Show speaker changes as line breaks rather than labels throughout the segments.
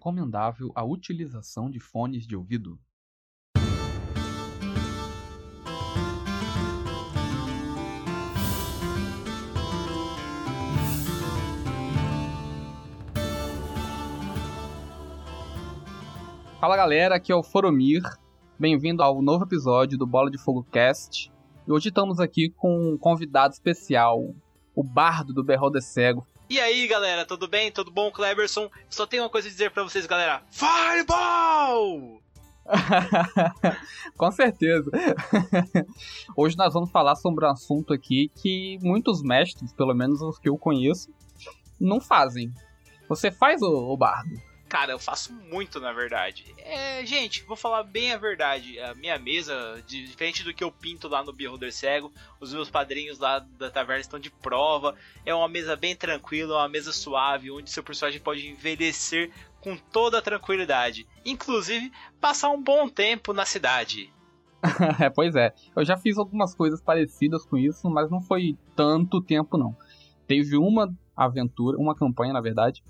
recomendável a utilização de fones de ouvido? Fala galera, aqui é o Foromir. Bem-vindo ao novo episódio do Bola de Fogo Cast. E hoje estamos aqui com um convidado especial, o bardo do Beholder Cego.
E aí, galera, tudo bem? Tudo bom, Cleberson? Só tenho uma coisa a dizer para vocês, galera. Fireball!
Com certeza. Hoje nós vamos falar sobre um assunto aqui que muitos mestres, pelo menos os que eu conheço, não fazem. Você faz o, o bardo?
Cara, eu faço muito, na verdade. É, gente, vou falar bem a verdade. A minha mesa, diferente do que eu pinto lá no Beholder Cego, os meus padrinhos lá da taverna estão de prova. É uma mesa bem tranquila, uma mesa suave, onde seu personagem pode envelhecer com toda tranquilidade. Inclusive, passar um bom tempo na cidade.
é, pois é. Eu já fiz algumas coisas parecidas com isso, mas não foi tanto tempo, não. Teve uma aventura, uma campanha, na verdade,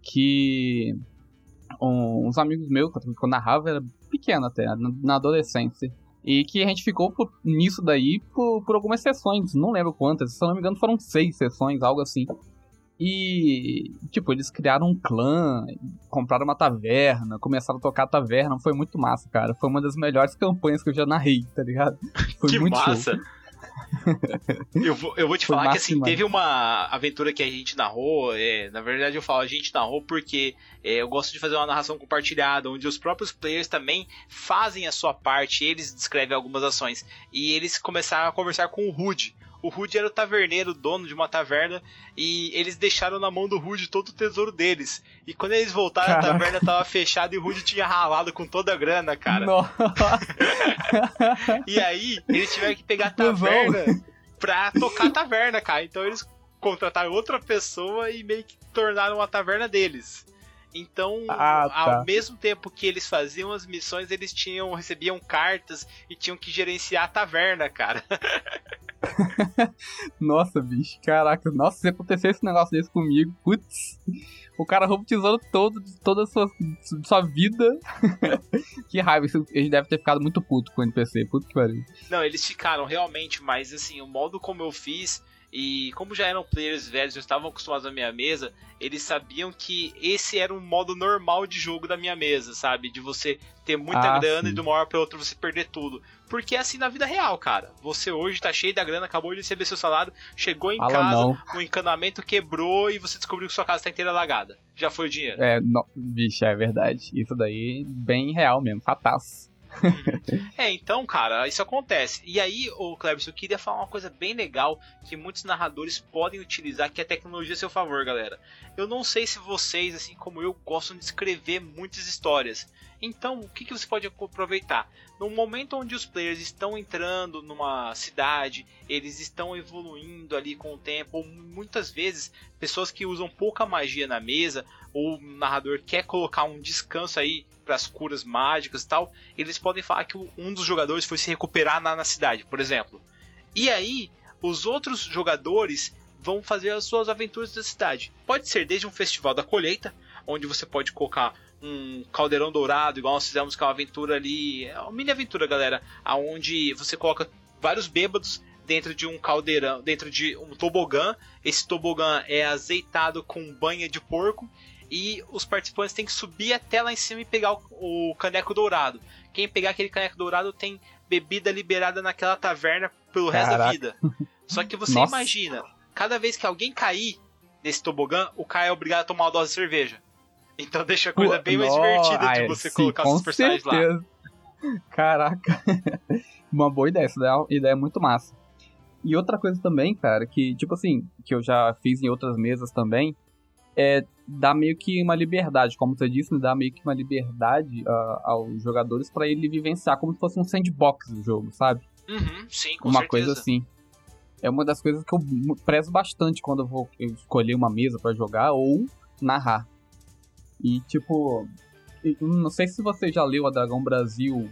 que um, uns amigos meus, quando eu narrava, era pequeno até, na, na adolescência. E que a gente ficou por, nisso daí por, por algumas sessões, não lembro quantas, se eu não me engano foram seis sessões, algo assim. E, tipo, eles criaram um clã, compraram uma taverna, começaram a tocar a taverna, foi muito massa, cara. Foi uma das melhores campanhas que eu já narrei, tá ligado? Foi
que
muito
massa! Show eu, vou, eu vou te Foi falar que assim, teve uma aventura que a gente narrou. É, na verdade, eu falo a gente narrou porque é, eu gosto de fazer uma narração compartilhada, onde os próprios players também fazem a sua parte, eles descrevem algumas ações. E eles começaram a conversar com o Rude. O Rude era o taverneiro, dono de uma taverna, e eles deixaram na mão do Rude todo o tesouro deles. E quando eles voltaram, Caraca. a taverna tava fechada e o Rude tinha ralado com toda a grana, cara. e aí, eles tiveram que pegar a taverna pra tocar a taverna, cara. Então eles contrataram outra pessoa e meio que tornaram a taverna deles. Então, ah, tá. ao mesmo tempo que eles faziam as missões, eles tinham recebiam cartas e tinham que gerenciar a taverna, cara.
nossa, bicho, caraca. Nossa, se acontecesse esse negócio desse comigo, putz. O cara rouba o tesouro todo, toda a sua, sua vida. que raiva, ele deve ter ficado muito puto com o NPC, puto que pariu.
Não, eles ficaram realmente, mas assim, o modo como eu fiz e como já eram players velhos, já estavam acostumados à minha mesa, eles sabiam que esse era um modo normal de jogo da minha mesa, sabe? De você ter muita ah, grana sim. e de uma hora para outra você perder tudo. Porque é assim na vida real, cara. Você hoje tá cheio da grana, acabou de receber seu salário, chegou em Fala casa, não. o encanamento quebrou e você descobriu que sua casa tá inteira alagada. Já foi o dinheiro.
É, no... bicho, é verdade. Isso daí bem real mesmo, fatal.
é, então, cara, isso acontece. E aí, o Cleberson, eu queria falar uma coisa bem legal que muitos narradores podem utilizar, que é a tecnologia a seu favor, galera. Eu não sei se vocês, assim como eu, gostam de escrever muitas histórias. Então, o que, que você pode aproveitar? No momento onde os players estão entrando numa cidade, eles estão evoluindo ali com o tempo, ou muitas vezes pessoas que usam pouca magia na mesa, ou o narrador quer colocar um descanso aí para as curas mágicas e tal, eles podem falar que um dos jogadores foi se recuperar na, na cidade, por exemplo. E aí, os outros jogadores vão fazer as suas aventuras da cidade. Pode ser desde um festival da colheita, onde você pode colocar um caldeirão dourado, igual nós fizemos com uma aventura ali, é uma mini aventura, galera, aonde você coloca vários bêbados dentro de um caldeirão, dentro de um tobogã. Esse tobogã é azeitado com banha de porco e os participantes têm que subir até lá em cima e pegar o, o caneco dourado. Quem pegar aquele caneco dourado tem bebida liberada naquela taverna pelo Caraca. resto da vida. Só que você Nossa. imagina, cada vez que alguém cair nesse tobogã, o cara é obrigado a tomar uma dose de cerveja. Então deixa a coisa bem mais divertida de você sim, colocar os personagens certeza. lá.
Caraca. uma boa ideia, essa ideia é muito massa. E outra coisa também, cara, que, tipo assim, que eu já fiz em outras mesas também, é dar meio que uma liberdade, como você disse, dá meio que uma liberdade uh, aos jogadores para ele vivenciar como se fosse um sandbox do jogo, sabe?
Uhum, sim, com
uma
certeza.
coisa assim. É uma das coisas que eu prezo bastante quando eu vou escolher uma mesa para jogar ou narrar. E tipo, não sei se você já leu a Dragão Brasil,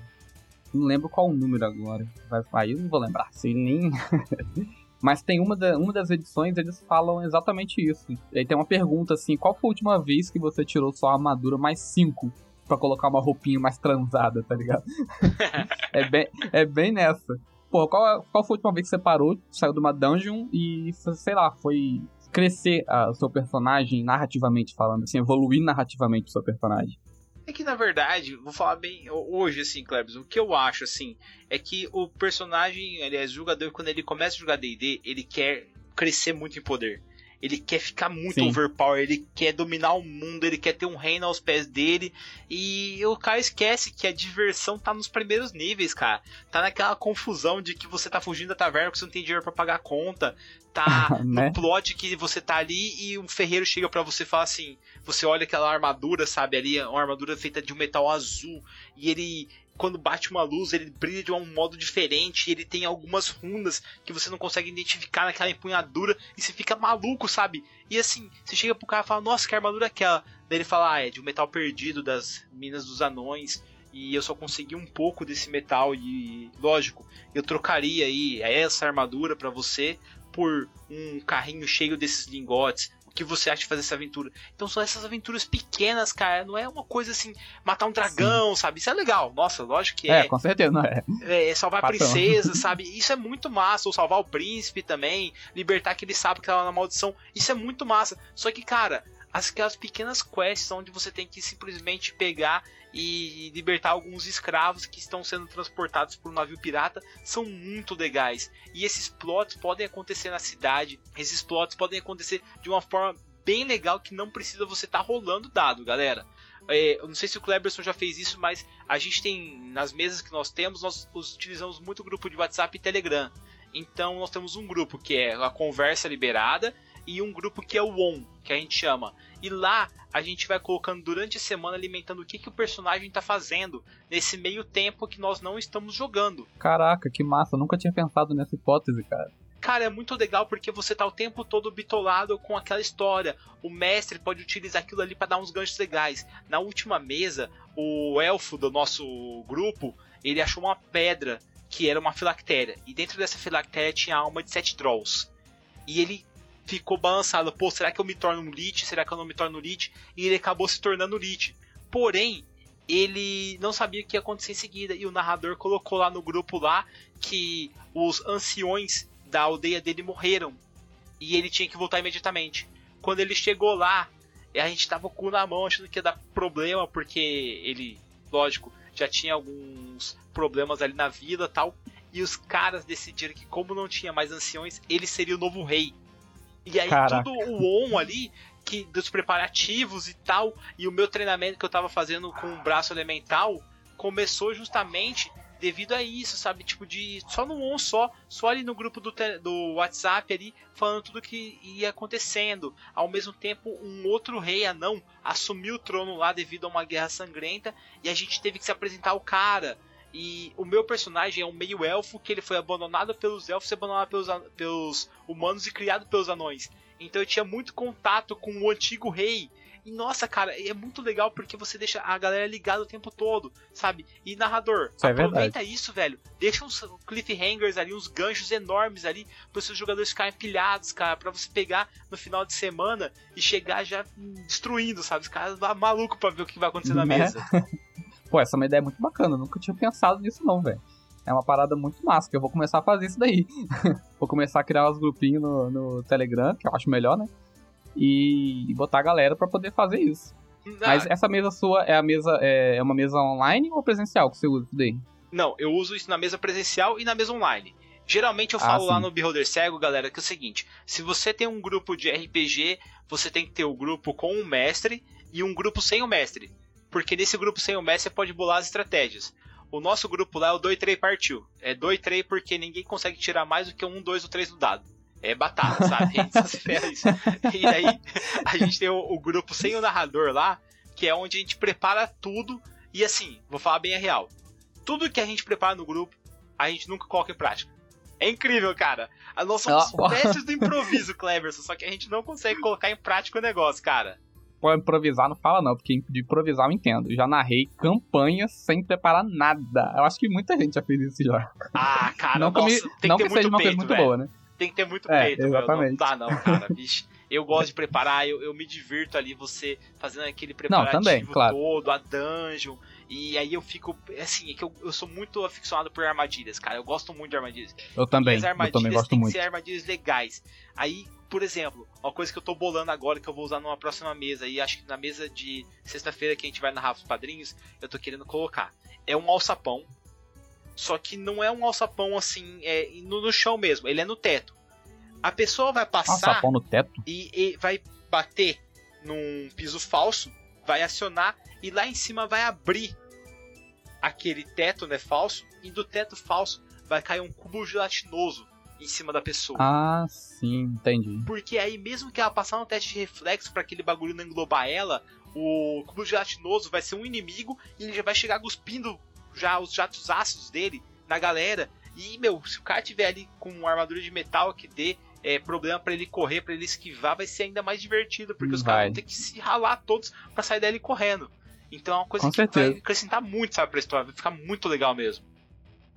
não lembro qual o número agora. Aí eu não vou lembrar, sei nem. Mas tem uma, da, uma das edições, eles falam exatamente isso. E aí tem uma pergunta assim: qual foi a última vez que você tirou sua armadura mais 5 para colocar uma roupinha mais transada, tá ligado? é, bem, é bem nessa. Pô, qual, qual foi a última vez que você parou, saiu de uma dungeon e, sei lá, foi crescer o seu personagem narrativamente falando, assim, evoluir narrativamente o seu personagem?
É que na verdade, vou falar bem hoje, assim, Klebs, o que eu acho, assim, é que o personagem, aliás, o jogador, quando ele começa a jogar DD, ele quer crescer muito em poder. Ele quer ficar muito Sim. overpower, ele quer dominar o mundo, ele quer ter um reino aos pés dele. E o cara esquece que a diversão tá nos primeiros níveis, cara. Tá naquela confusão de que você tá fugindo da taverna porque você não tem dinheiro para pagar a conta. Tá né? no plot que você tá ali e um ferreiro chega para você e fala assim: você olha aquela armadura, sabe, ali, uma armadura feita de um metal azul, e ele quando bate uma luz, ele brilha de um modo diferente, ele tem algumas runas que você não consegue identificar naquela empunhadura, e você fica maluco, sabe? E assim, você chega pro cara e fala, nossa, que armadura é aquela? Daí ele fala, ah, é de um metal perdido das minas dos anões, e eu só consegui um pouco desse metal, e lógico, eu trocaria aí essa armadura para você por um carrinho cheio desses lingotes, que você acha de fazer essa aventura. Então são essas aventuras pequenas, cara. Não é uma coisa assim, matar um dragão, Sim. sabe? Isso é legal. Nossa, lógico que é.
É, com certeza, não é.
É, salvar Patão. a princesa, sabe? Isso é muito massa. Ou salvar o príncipe também. Libertar aquele sapo que tava na maldição. Isso é muito massa. Só que, cara, aquelas pequenas quests onde você tem que simplesmente pegar e libertar alguns escravos que estão sendo transportados por um navio pirata são muito legais. E esses plots podem acontecer na cidade, esses plots podem acontecer de uma forma bem legal que não precisa você estar tá rolando dado, galera. É, eu não sei se o Cleberson já fez isso, mas a gente tem nas mesas que nós temos, nós utilizamos muito grupo de WhatsApp e Telegram. Então nós temos um grupo que é a conversa liberada e um grupo que é o ON, que a gente chama. E lá a gente vai colocando durante a semana alimentando o que, que o personagem está fazendo nesse meio tempo que nós não estamos jogando.
Caraca, que massa, nunca tinha pensado nessa hipótese, cara.
Cara, é muito legal porque você tá o tempo todo bitolado com aquela história. O mestre pode utilizar aquilo ali para dar uns ganchos legais. Na última mesa, o elfo do nosso grupo, ele achou uma pedra que era uma filactéria. E dentro dessa filactéria tinha a alma de sete trolls. E ele ficou balançado. Pô, será que eu me torno um Lich? Será que eu não me torno Lich? E ele acabou se tornando Lich. Porém, ele não sabia o que ia acontecer em seguida. E o narrador colocou lá no grupo lá que os anciões da aldeia dele morreram. E ele tinha que voltar imediatamente. Quando ele chegou lá, a gente tava com o cu na mão achando que ia dar problema, porque ele, lógico, já tinha alguns problemas ali na vila tal. E os caras decidiram que, como não tinha mais anciões, ele seria o novo rei. E aí Caraca. tudo o on ali, que dos preparativos e tal, e o meu treinamento que eu tava fazendo com o braço elemental, começou justamente devido a isso, sabe? Tipo, de só no on só, só ali no grupo do, do WhatsApp ali, falando tudo que ia acontecendo. Ao mesmo tempo, um outro rei anão assumiu o trono lá devido a uma guerra sangrenta, e a gente teve que se apresentar ao cara. E o meu personagem é um meio elfo que ele foi abandonado pelos elfos e abandonado pelos, pelos humanos e criado pelos anões. Então eu tinha muito contato com o antigo rei. E nossa, cara, é muito legal porque você deixa a galera ligada o tempo todo, sabe? E narrador, isso é aproveita é isso, velho. Deixa uns cliffhangers ali, uns ganchos enormes ali para os seus jogadores ficarem pilhados, cara, para você pegar no final de semana e chegar já destruindo, sabe? Os caras maluco para ver o que vai acontecer na né? mesa.
Pô, essa é uma ideia muito bacana. Nunca tinha pensado nisso, não, velho. É uma parada muito massa, que eu vou começar a fazer isso daí. vou começar a criar uns grupinhos no, no Telegram, que eu acho melhor, né? E botar a galera para poder fazer isso. Ah. Mas essa mesa sua é a mesa é, é uma mesa online ou presencial que você usa isso daí?
Não, eu uso isso na mesa presencial e na mesa online. Geralmente eu ah, falo ah, lá no Beholder Cego, galera, que é o seguinte: se você tem um grupo de RPG, você tem que ter o grupo com o mestre e um grupo sem o mestre porque nesse grupo sem o Messi você pode bolar as estratégias. O nosso grupo lá é o 2-3 partiu. É 2-3 porque ninguém consegue tirar mais do que um 2 ou 3 do dado. É batata, sabe? A gente só se ferra isso. E aí, a gente tem o, o, grupo sem o narrador lá, que é onde a gente prepara tudo. E assim, vou falar bem a real. Tudo que a gente prepara no grupo, a gente nunca coloca em prática. É incrível, cara. Nós somos oh. mestres do improviso, Cleverson, só que a gente não consegue colocar em prática o negócio, cara
for improvisar, não fala não, porque de improvisar eu entendo. Já narrei campanhas sem preparar nada. Eu acho que muita gente já fez isso já.
Ah, cara, não
nossa,
que, me, não que seja uma
coisa muito velho. boa, né?
tem que ter muito
É,
peito, meu.
exatamente.
Não dá não, cara, bicho. Eu gosto de preparar, eu, eu me divirto ali, você fazendo aquele preparativo
também, claro.
todo, a dungeon. E aí eu fico, assim, é que eu, eu sou muito aficionado por armadilhas, cara. Eu gosto muito de armadilhas.
Eu também,
e as
eu
armadilhas
também gosto
têm
muito.
que ser armadilhas legais. Aí, por exemplo, uma coisa que eu tô bolando agora, que eu vou usar numa próxima mesa, e acho que na mesa de sexta-feira que a gente vai narrar os padrinhos, eu tô querendo colocar. É um alçapão. Só que não é um alçapão assim, é no, no chão mesmo, ele é no teto. A pessoa vai passar
Nossa, pão no teto?
e, e vai bater num piso falso, vai acionar e lá em cima vai abrir aquele teto, né, falso, e do teto falso vai cair um cubo gelatinoso em cima da pessoa.
Ah, sim, entendi.
Porque aí, mesmo que ela passar no teste de reflexo para aquele bagulho não englobar ela, o cubo gelatinoso vai ser um inimigo e ele já vai chegar cuspindo já os jatos ácidos dele na galera. E, meu, se o cara tiver ali com uma armadura de metal que dê é, problema para ele correr, para ele esquivar, vai ser ainda mais divertido, porque os
Vai.
caras vão ter que se ralar todos para sair dele correndo. Então é uma coisa
Com
que
certeza.
vai acrescentar muito, sabe, pra história, vai ficar muito legal mesmo.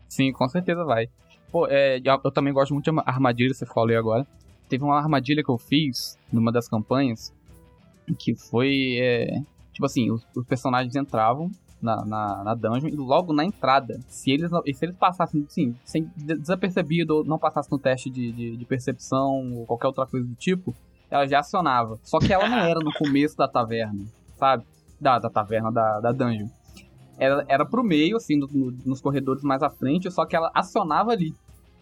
Sim, com certeza vai. Pô, é, eu, também gosto muito de arma- armadilha, você falou aí agora. Teve uma armadilha que eu fiz numa das campanhas que foi. é, tipo assim, os, os personagens entravam na, na, na dungeon e logo na entrada, se eles, não- se eles passassem, assim, sem, de- desapercebido ou não passassem no teste de, de, de percepção ou qualquer outra coisa do tipo, ela já acionava. Só que ela não era no começo da taverna, sabe? Da, da taverna, da, da dungeon era, era pro meio, assim, no- no- nos corredores mais à frente, só que ela acionava ali.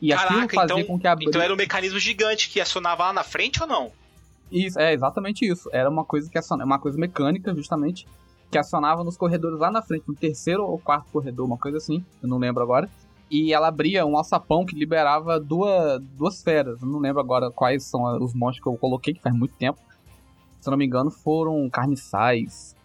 E
Caraca,
fazia
então-
com que a
Então era um mecanismo gigante que acionava lá na frente ou não?
Isso, é exatamente isso. Era uma coisa que aciona... uma coisa mecânica, justamente, que acionava nos corredores lá na frente, no terceiro ou quarto corredor, uma coisa assim, eu não lembro agora. E ela abria um alçapão que liberava duas, duas feras. Eu não lembro agora quais são os monstros que eu coloquei, que faz muito tempo. Se eu não me engano, foram carniçais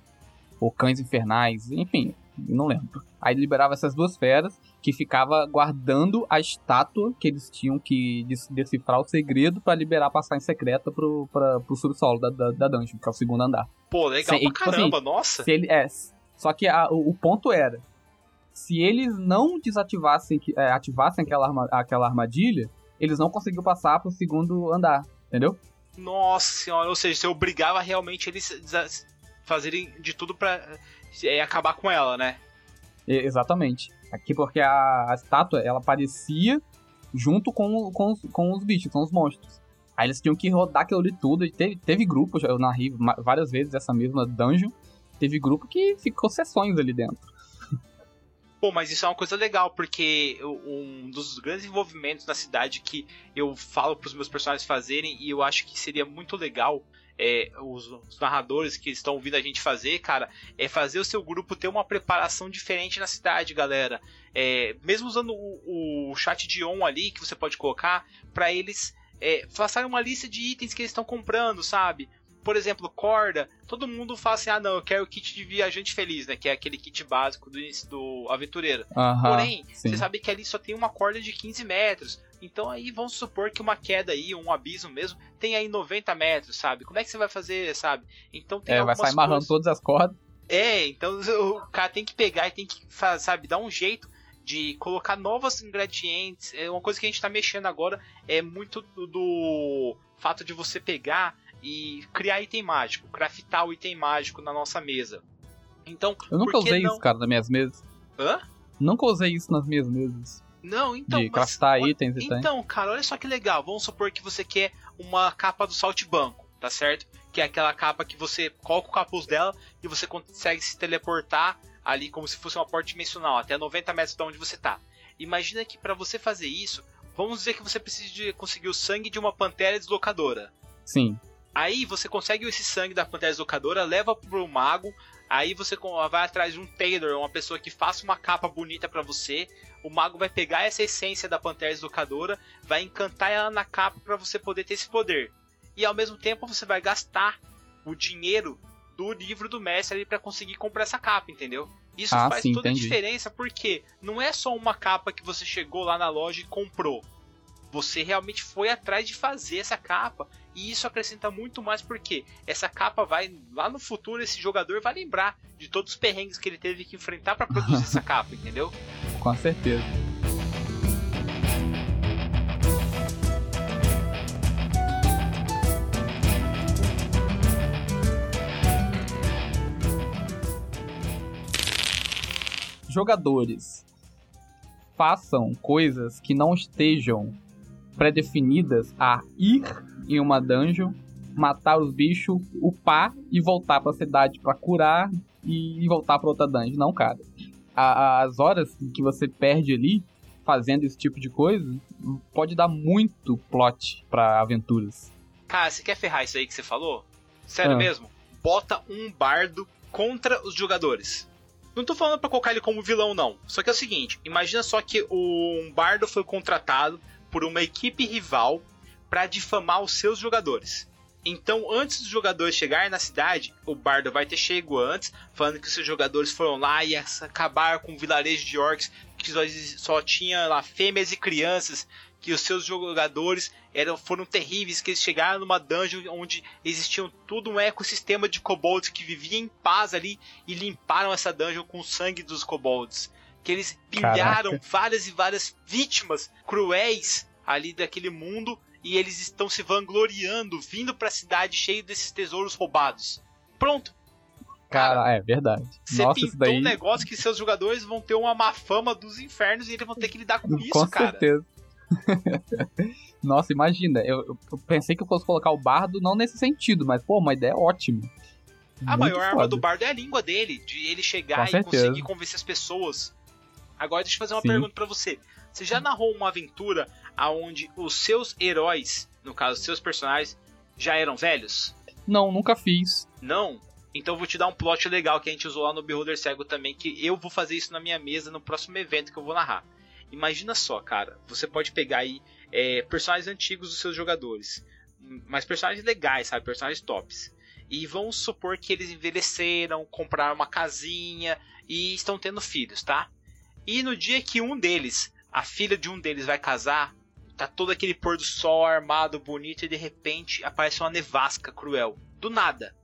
ou cães infernais, enfim, não lembro. Aí liberava essas duas feras que ficava guardando a estátua que eles tinham que decifrar o segredo pra liberar a passagem secreta pro, pra, pro subsolo da, da, da dungeon, que é o segundo andar.
Pô, legal
Sim,
pra
tipo assim,
caramba, nossa.
Se ele, é, só que a- o, o ponto era, se eles não desativassem, é, ativassem aquela, arma- aquela armadilha, eles não conseguiam passar pro segundo andar, entendeu?
Nossa senhora, ou seja, você obrigava realmente eles a fazerem de tudo pra é, acabar com ela, né?
E- exatamente. Aqui porque a, a estátua, ela aparecia junto com, com, os, com os bichos, com os monstros. Aí eles tinham que rodar aquilo ali tudo. E teve, teve grupo, eu narrei várias vezes essa mesma dungeon. Teve grupo que ficou sessões ali dentro.
Pô, mas isso é uma coisa legal, porque um dos grandes envolvimentos na cidade que eu falo pros meus personagens fazerem, e eu acho que seria muito legal é, os, os narradores que estão ouvindo a gente fazer, cara, é fazer o seu grupo ter uma preparação diferente na cidade, galera. É, mesmo usando o, o chat de on ali que você pode colocar, pra eles é, uma lista de itens que eles estão comprando, sabe? Por exemplo, corda, todo mundo fala assim: ah, não, eu quero o kit de viajante feliz, né? Que é aquele kit básico do do aventureiro.
Aham,
Porém,
sim.
você sabe que ali só tem uma corda de 15 metros. Então aí vamos supor que uma queda aí, um abismo mesmo, tem aí 90 metros, sabe? Como é que você vai fazer, sabe? Então tem
É, vai sair amarrando
coisas...
todas as cordas.
É, então o cara tem que pegar e tem que, sabe, dar um jeito de colocar novos ingredientes. É uma coisa que a gente tá mexendo agora é muito do, fato de você pegar e criar item mágico, craftar o item mágico na nossa mesa. Então,
Eu nunca usei
não?
isso, cara, nas minhas mesas.
Hã?
Nunca usei isso nas minhas mesas.
Não, então,
de
mas-
craftar itens e tal.
Então, cara, olha só que legal. Vamos supor que você quer uma capa do saltibanco, tá certo? Que é aquela capa que você coloca o capuz dela e você consegue se teleportar ali como se fosse uma porta dimensional, até 90 metros de onde você tá. Imagina que para você fazer isso, vamos dizer que você precisa de conseguir o sangue de uma pantera deslocadora.
Sim.
Aí você consegue esse sangue da Pantera Deslocadora, leva pro mago, aí você vai atrás de um tailor, uma pessoa que faça uma capa bonita pra você. O mago vai pegar essa essência da Pantera Deslocadora, vai encantar ela na capa pra você poder ter esse poder. E ao mesmo tempo você vai gastar o dinheiro do livro do mestre ali pra conseguir comprar essa capa, entendeu? Isso
Ah,
faz
sim,
toda a
entendi.
diferença porque não é só uma capa que você chegou lá na loja e comprou. Você realmente foi atrás de fazer essa capa e isso acrescenta muito mais porque essa capa vai lá no futuro esse jogador vai lembrar de todos os perrengues que ele teve que enfrentar pra produzir essa capa, entendeu?
com certeza. Jogadores, façam coisas que não estejam pré-definidas a ir em uma dungeon, matar os bichos, upar e voltar para a cidade para curar e voltar para outra dungeon. Não, cara as horas que você perde ali fazendo esse tipo de coisa pode dar muito plot para aventuras.
Cara, você quer ferrar isso aí que você falou? Sério ah. mesmo? Bota um bardo contra os jogadores. Não tô falando para colocar ele como vilão, não. Só que é o seguinte: imagina só que um bardo foi contratado por uma equipe rival para difamar os seus jogadores. Então, antes dos jogadores chegarem na cidade, o bardo vai ter chego antes, falando que os seus jogadores foram lá e acabar com um vilarejo de orcs que só, só tinha lá fêmeas e crianças, que os seus jogadores eram foram terríveis, que eles chegaram numa dungeon onde existiam todo um ecossistema de kobolds que viviam em paz ali e limparam essa dungeon com o sangue dos kobolds. Que eles pilharam Caraca. várias e várias vítimas cruéis ali daquele mundo e eles estão se vangloriando, vindo para a cidade cheio desses tesouros roubados. Pronto.
Cara, Cara é verdade.
Você Nossa, pintou daí... um negócio que seus jogadores vão ter uma má fama dos infernos e eles vão ter que lidar com, com isso, cara.
Com certeza. Nossa, imagina, eu, eu, pensei que eu fosse colocar o bardo não nesse sentido, mas pô, uma ideia ótima.
A Muito maior foda. arma do bardo é a língua dele, de ele chegar e conseguir convencer as pessoas. Agora deixa eu fazer uma Sim. pergunta para você. Você já narrou uma aventura aonde os seus heróis, no caso, seus personagens, já eram velhos?
Não, nunca fiz.
Não? Então vou te dar um plot legal que a gente usou lá no Beholder Cego também, que eu vou fazer isso na minha mesa no próximo evento que eu vou narrar. Imagina só, cara, você pode pegar aí é, personagens antigos dos seus jogadores, mas personagens legais, sabe? Personagens tops. E vamos supor que eles envelheceram, compraram uma casinha e estão tendo filhos, tá? E no dia que um deles, a filha de um deles vai casar, tá todo aquele pôr do sol armado, bonito, e de repente aparece uma nevasca cruel. Do nada.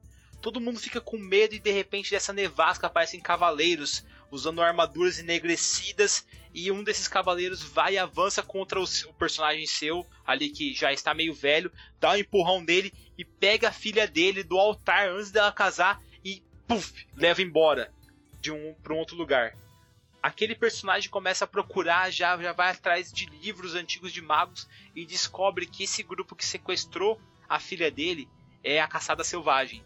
Todo mundo fica com medo e de repente dessa nevasca aparecem cavaleiros usando armaduras enegrecidas e um desses cavaleiros vai e avança contra o, o personagem seu ali que já está meio velho, dá um empurrão dele e pega a filha dele do altar antes dela casar e puff, leva embora de um para um outro lugar aquele personagem começa a procurar, já, já vai atrás de livros antigos de magos e descobre que esse grupo que sequestrou a filha dele é a caçada selvagem.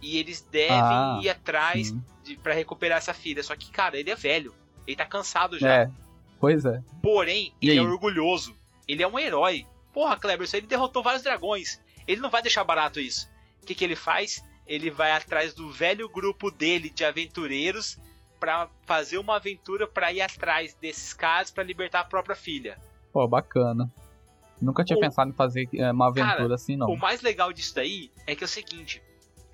E eles devem ah, ir atrás para recuperar essa filha. Só que, cara, ele é velho. Ele tá cansado já.
É, pois é.
Porém, e ele é aí? é orgulhoso. Ele é um herói. Porra, Kleber, ele derrotou vários dragões. Ele não vai deixar barato isso. O que, que ele faz? Ele vai atrás do velho grupo dele de aventureiros para fazer uma aventura para ir atrás desses caras para libertar a própria filha.
Pô, bacana. Nunca tinha o... pensado em fazer é, uma aventura Cara, assim, não.
O mais legal disso daí é que é o seguinte: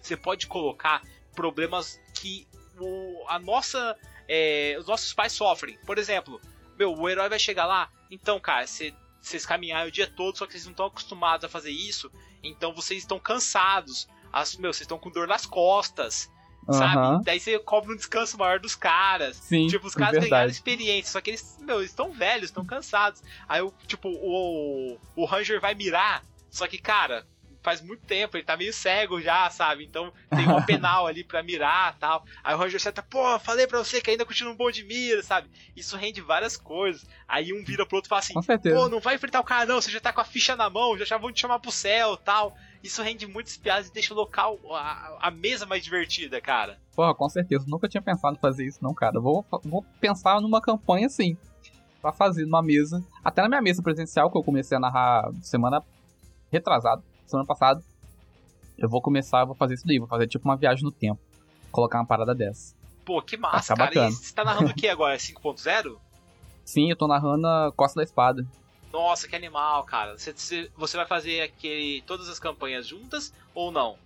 você pode colocar problemas que o, a nossa, é, os nossos pais sofrem. Por exemplo, meu, o herói vai chegar lá, então, cara, você, vocês caminharam o dia todo, só que vocês não estão acostumados a fazer isso, então vocês estão cansados. As, meu, vocês estão com dor nas costas sabe? Daí você cobra um descanso maior dos caras.
Sim,
tipo, os caras verdade. ganharam experiência, só que eles, meu, estão velhos, estão cansados. Aí, tipo, o, o Ranger vai mirar, só que, cara, faz muito tempo, ele tá meio cego já, sabe? Então tem um penal ali pra mirar tal. Aí o Ranger seta, pô, falei pra você que ainda continua um bom de mira, sabe? Isso rende várias coisas. Aí um vira pro outro e fala assim, pô, não vai enfrentar o cara não, você já tá com a ficha na mão, já, já vão te chamar pro céu tal. Isso rende muitas piadas e deixa o local, a, a mesa mais divertida, cara.
Porra, com certeza. Nunca tinha pensado em fazer isso, não, cara. Vou, vou pensar numa campanha assim. Pra fazer numa mesa. Até na minha mesa presencial, que eu comecei a narrar semana retrasada, semana passada. Eu vou começar, eu vou fazer isso daí. Vou fazer tipo uma viagem no tempo. Colocar uma parada dessa.
Pô, que massa, cara. Bacana. E você tá narrando o que agora? 5.0?
Sim, eu tô narrando a Costa da Espada.
Nossa, que animal, cara. Você, você vai fazer aquele, todas as campanhas juntas ou não?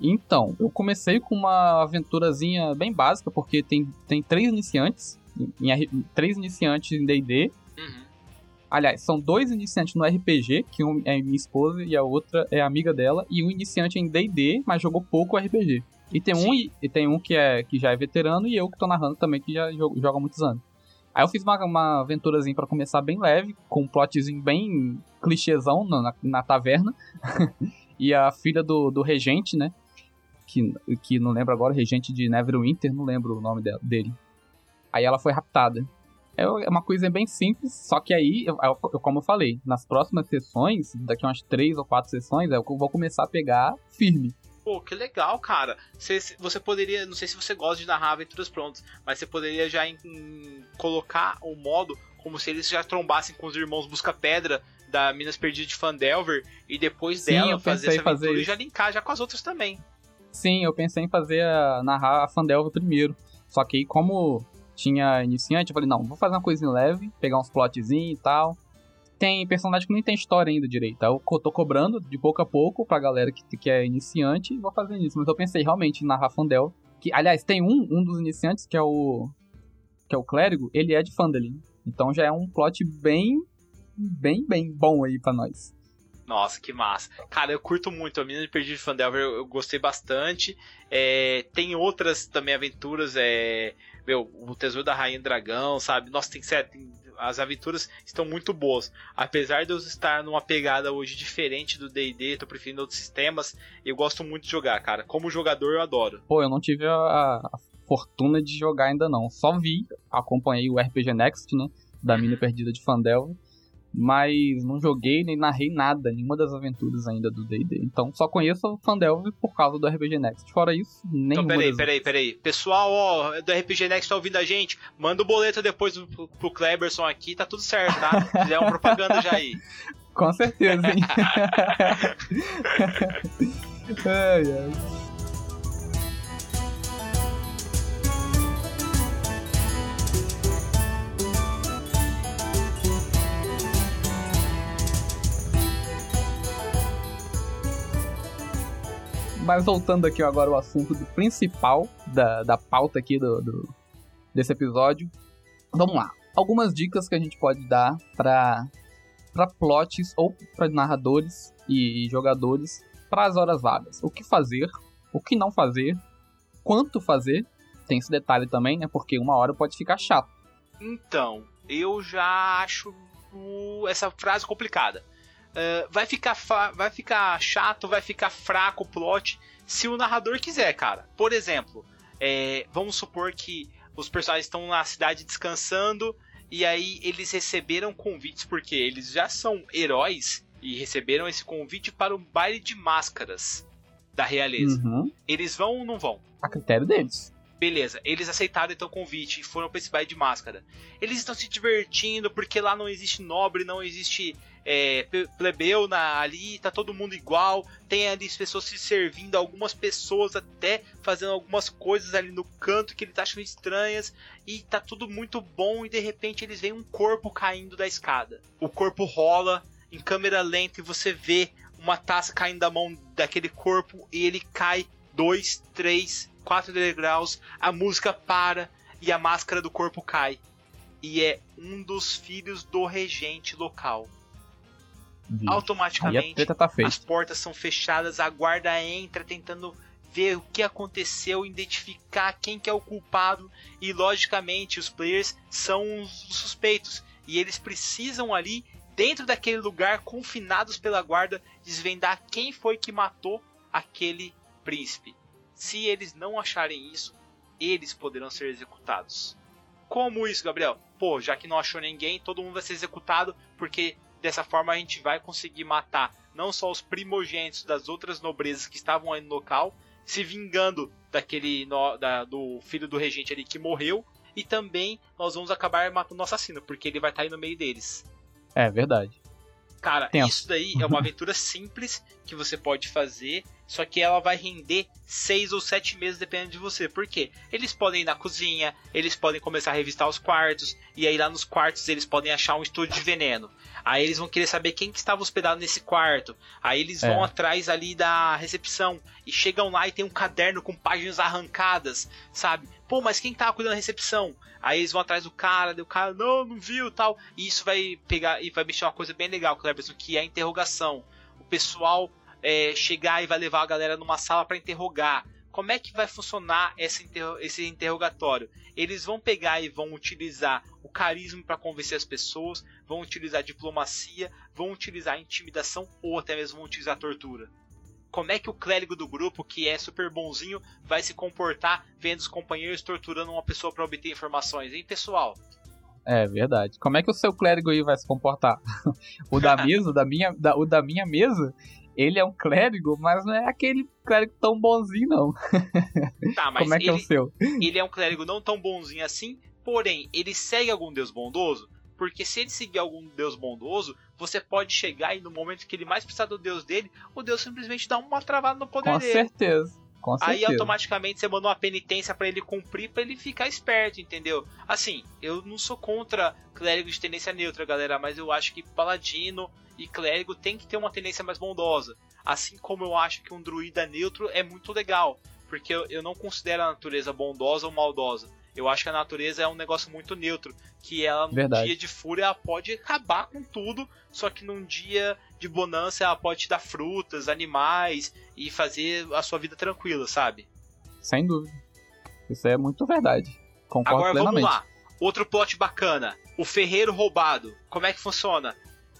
Então, eu comecei com uma aventurazinha bem básica, porque tem, tem três iniciantes, em, três iniciantes em D&D. Uhum. Aliás, são dois iniciantes no RPG, que um é minha esposa e a outra é amiga dela, e um iniciante em D&D, mas jogou pouco RPG. E tem um e tem um que é que já é veterano e eu que tô narrando também que já joga há muitos anos. Aí eu fiz uma, uma aventurazinha para começar bem leve, com um plotzinho bem clichêzão na, na taverna. e a filha do, do regente, né? Que, que não lembro agora, regente de Neverwinter, não lembro o nome dele. Aí ela foi raptada. É uma coisa bem simples, só que aí, eu, eu, como eu falei, nas próximas sessões, daqui umas três ou quatro sessões, eu vou começar a pegar firme.
Pô, que legal, cara. Você, você poderia, não sei se você gosta de narrar aventuras prontas, mas você poderia já em, em, colocar o modo como se eles já trombassem com os irmãos Busca-Pedra da Minas Perdidas de Fandelver e depois Sim, dela fazer essa aventura fazer e já linkar já com as outras também.
Sim, eu pensei em fazer a, narrar a Fandelver primeiro. Só que aí, como tinha iniciante, eu falei, não, vou fazer uma coisinha leve, pegar uns plotzinhos e tal. Tem personagem que nem tem história ainda direito. Eu tô cobrando de pouco a pouco pra galera que, que é iniciante e vou fazendo isso. Mas eu pensei realmente em narrar Fandel. Que, aliás, tem um, um dos iniciantes que é o. que é o clérigo, ele é de Phandalin. Então já é um plot bem. bem, bem bom aí pra nós.
Nossa, que massa. Cara, eu curto muito. A Menina de Perdido de Fandelver eu, eu gostei bastante. É, tem outras também aventuras. É, meu, o Tesouro da Rainha Dragão, sabe? Nossa, tem, tem as aventuras estão muito boas. Apesar de eu estar numa pegada hoje diferente do D&D, tô preferindo outros sistemas, eu gosto muito de jogar, cara. Como jogador eu adoro.
Pô, eu não tive a, a fortuna de jogar ainda não. Só vi, acompanhei o RPG Next, né, da Mina Perdida de Fandelver mas não joguei nem narrei nada, nenhuma das aventuras ainda do D&D. Então só conheço o Fandelve por causa do RPG Next. Fora isso, nem Então
peraí, peraí, peraí. Pessoal, ó, do RPG Next tá ouvindo a gente? Manda o boleto depois pro, pro Kleberson aqui, tá tudo certo, tá? Fizer uma propaganda já aí.
Com certeza, hein? ai, ai. Mas voltando aqui agora ao assunto principal da, da pauta aqui do, do, desse episódio. Vamos lá. Algumas dicas que a gente pode dar para para plots ou para narradores e jogadores para as horas vagas. O que fazer, o que não fazer, quanto fazer. Tem esse detalhe também, né? Porque uma hora pode ficar chato.
Então, eu já acho essa frase complicada. Uh, vai, ficar vai ficar chato, vai ficar fraco o plot se o narrador quiser, cara. Por exemplo, é, vamos supor que os personagens estão na cidade descansando e aí eles receberam convites porque eles já são heróis e receberam esse convite para o baile de máscaras da realeza. Uhum. Eles vão ou não vão?
A critério deles.
Beleza, eles aceitaram então o convite e foram para esse baile de máscara. Eles estão se divertindo porque lá não existe nobre, não existe é, plebeu na, ali, tá todo mundo igual. Tem ali as pessoas se servindo, algumas pessoas até fazendo algumas coisas ali no canto que eles acham estranhas. E tá tudo muito bom. E de repente eles veem um corpo caindo da escada. O corpo rola em câmera lenta e você vê uma taça caindo da mão daquele corpo e ele cai dois, três, 4 degraus, a música para e a máscara do corpo cai. E é um dos filhos do regente local. Automaticamente
tá
as portas são fechadas, a guarda entra tentando ver o que aconteceu, identificar quem que é o culpado e logicamente os players são os suspeitos e eles precisam ali dentro daquele lugar confinados pela guarda desvendar quem foi que matou aquele príncipe. Se eles não acharem isso, eles poderão ser executados. Como isso, Gabriel? Pô, já que não achou ninguém, todo mundo vai ser executado, porque dessa forma a gente vai conseguir matar não só os primogênitos das outras nobrezas que estavam aí no local, se vingando daquele no, da, do filho do regente ali que morreu, e também nós vamos acabar matando o assassino, porque ele vai estar aí no meio deles.
É verdade.
Cara, Tenso. isso daí é uma aventura simples que você pode fazer, só que ela vai render seis ou sete meses dependendo de você. Por quê? Eles podem ir na cozinha, eles podem começar a revistar os quartos, e aí lá nos quartos eles podem achar um estúdio de veneno. Aí eles vão querer saber quem que estava hospedado nesse quarto. Aí eles vão é. atrás ali da recepção e chegam lá e tem um caderno com páginas arrancadas, sabe? Pô, mas quem tava cuidando da recepção? Aí eles vão atrás do cara, o cara, não, não viu tal. E isso vai pegar e vai mexer uma coisa bem legal, Cleberson, que é a interrogação. O pessoal é, chegar e vai levar a galera numa sala para interrogar. Como é que vai funcionar esse, interrogatório? Eles vão pegar e vão utilizar o carisma para convencer as pessoas, vão utilizar diplomacia, vão utilizar intimidação ou até mesmo vão utilizar tortura. como é que o clérigo do grupo, que é super bonzinho, vai se comportar vendo os companheiros torturando uma pessoa para obter informações, hein, pessoal?
É verdade. Como é que o seu clérigo aí vai se comportar? o da mesa, da minha, da, o da minha mesa, ele é um clérigo, mas não é aquele clérigo tão bonzinho, não.
Tá, mas
Como é que
ele,
é o seu?
ele é um clérigo não tão bonzinho assim, porém, ele segue algum deus bondoso? Porque se ele seguir algum deus bondoso, você pode chegar e no momento que ele mais precisar do deus dele, o deus simplesmente dá uma travada no poder
Com
dele.
certeza.
Aí automaticamente você manda uma penitência pra ele cumprir, pra ele ficar esperto, entendeu? Assim, eu não sou contra clérigo de tendência neutra, galera, mas eu acho que paladino e clérigo tem que ter uma tendência mais bondosa. Assim como eu acho que um druida neutro é muito legal, porque eu, eu não considero a natureza bondosa ou maldosa. Eu acho que a natureza é um negócio muito neutro, que ela num
Verdade.
dia de fúria ela pode acabar com tudo, só que num dia de bonança ela pode te dar frutas, animais e fazer a sua vida tranquila, sabe?
Sem dúvida. Isso é muito verdade. Concordo
Agora
plenamente.
vamos lá. Outro plot bacana. O ferreiro roubado. Como é que funciona?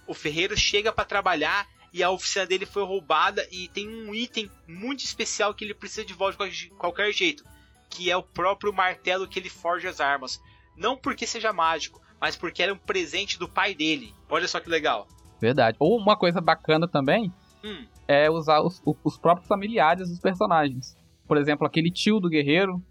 O ferreiro chega pra trabalhar e a oficina dele foi roubada e tem um item muito especial que ele precisa de volta de qualquer jeito, que é o próprio martelo que ele forja as armas. Não porque seja mágico, mas porque era um presente do pai dele. Olha só que legal.
Verdade. Ou uma coisa bacana também
Hum,
é usar os, os próprios familiares dos personagens. Por exemplo, aquele tio do guerreiro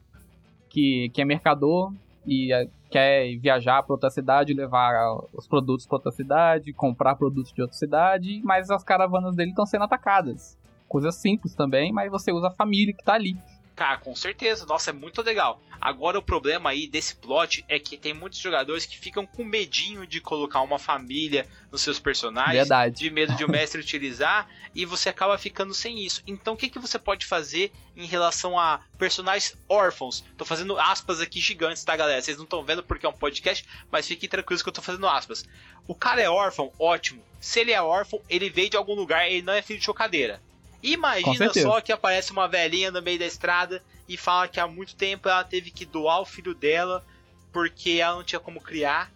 que, que é mercador e é, quer viajar para outra cidade, levar os produtos para outra cidade, comprar produtos de outra cidade, mas as caravanas dele estão sendo atacadas. Coisa simples também, mas você usa a família que tá ali.
Cara, com certeza. Nossa, é muito legal. Agora o problema aí desse plot é que tem muitos jogadores que ficam com medinho de colocar uma família nos seus personagens.
Verdade.
De medo de o mestre utilizar. E você acaba ficando sem isso. Então o que, que você pode fazer em relação a personagens órfãos? Tô fazendo aspas aqui gigantes, tá, galera? Vocês não estão vendo porque é um podcast, mas fiquem tranquilos que eu tô fazendo aspas. O cara é órfão, ótimo. Se ele é órfão, ele veio de algum lugar, ele não é filho de chocadeira. Imagina só que aparece uma velhinha no meio da estrada e fala que há muito tempo ela teve que doar o filho dela porque ela não tinha como criar.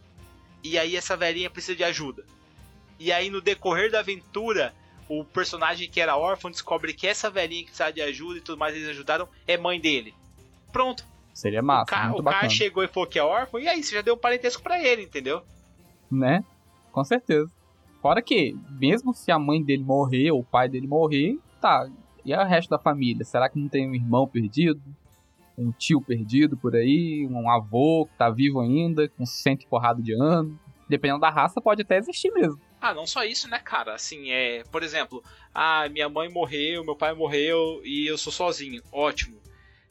E aí essa velhinha precisa de ajuda. E aí no decorrer da aventura, o personagem que era órfão descobre que essa velhinha que precisava de ajuda e tudo mais, eles ajudaram, é mãe dele. Pronto.
Seria
o
massa,
ca-
muito
o cara chegou e falou que é órfão, e aí você já deu um parentesco pra ele, entendeu?
Né? Com certeza. Fora que, mesmo se a mãe dele morrer ou o pai dele morrer, tá. E o resto da família? Será que não tem um irmão perdido? Um tio perdido por aí? Um avô que tá vivo ainda, com cento e porrada de ano? Dependendo da raça, pode até existir mesmo.
Ah, não só isso, né, cara? Assim, é, por exemplo, ah, minha mãe morreu, meu pai morreu e eu sou sozinho. Ótimo.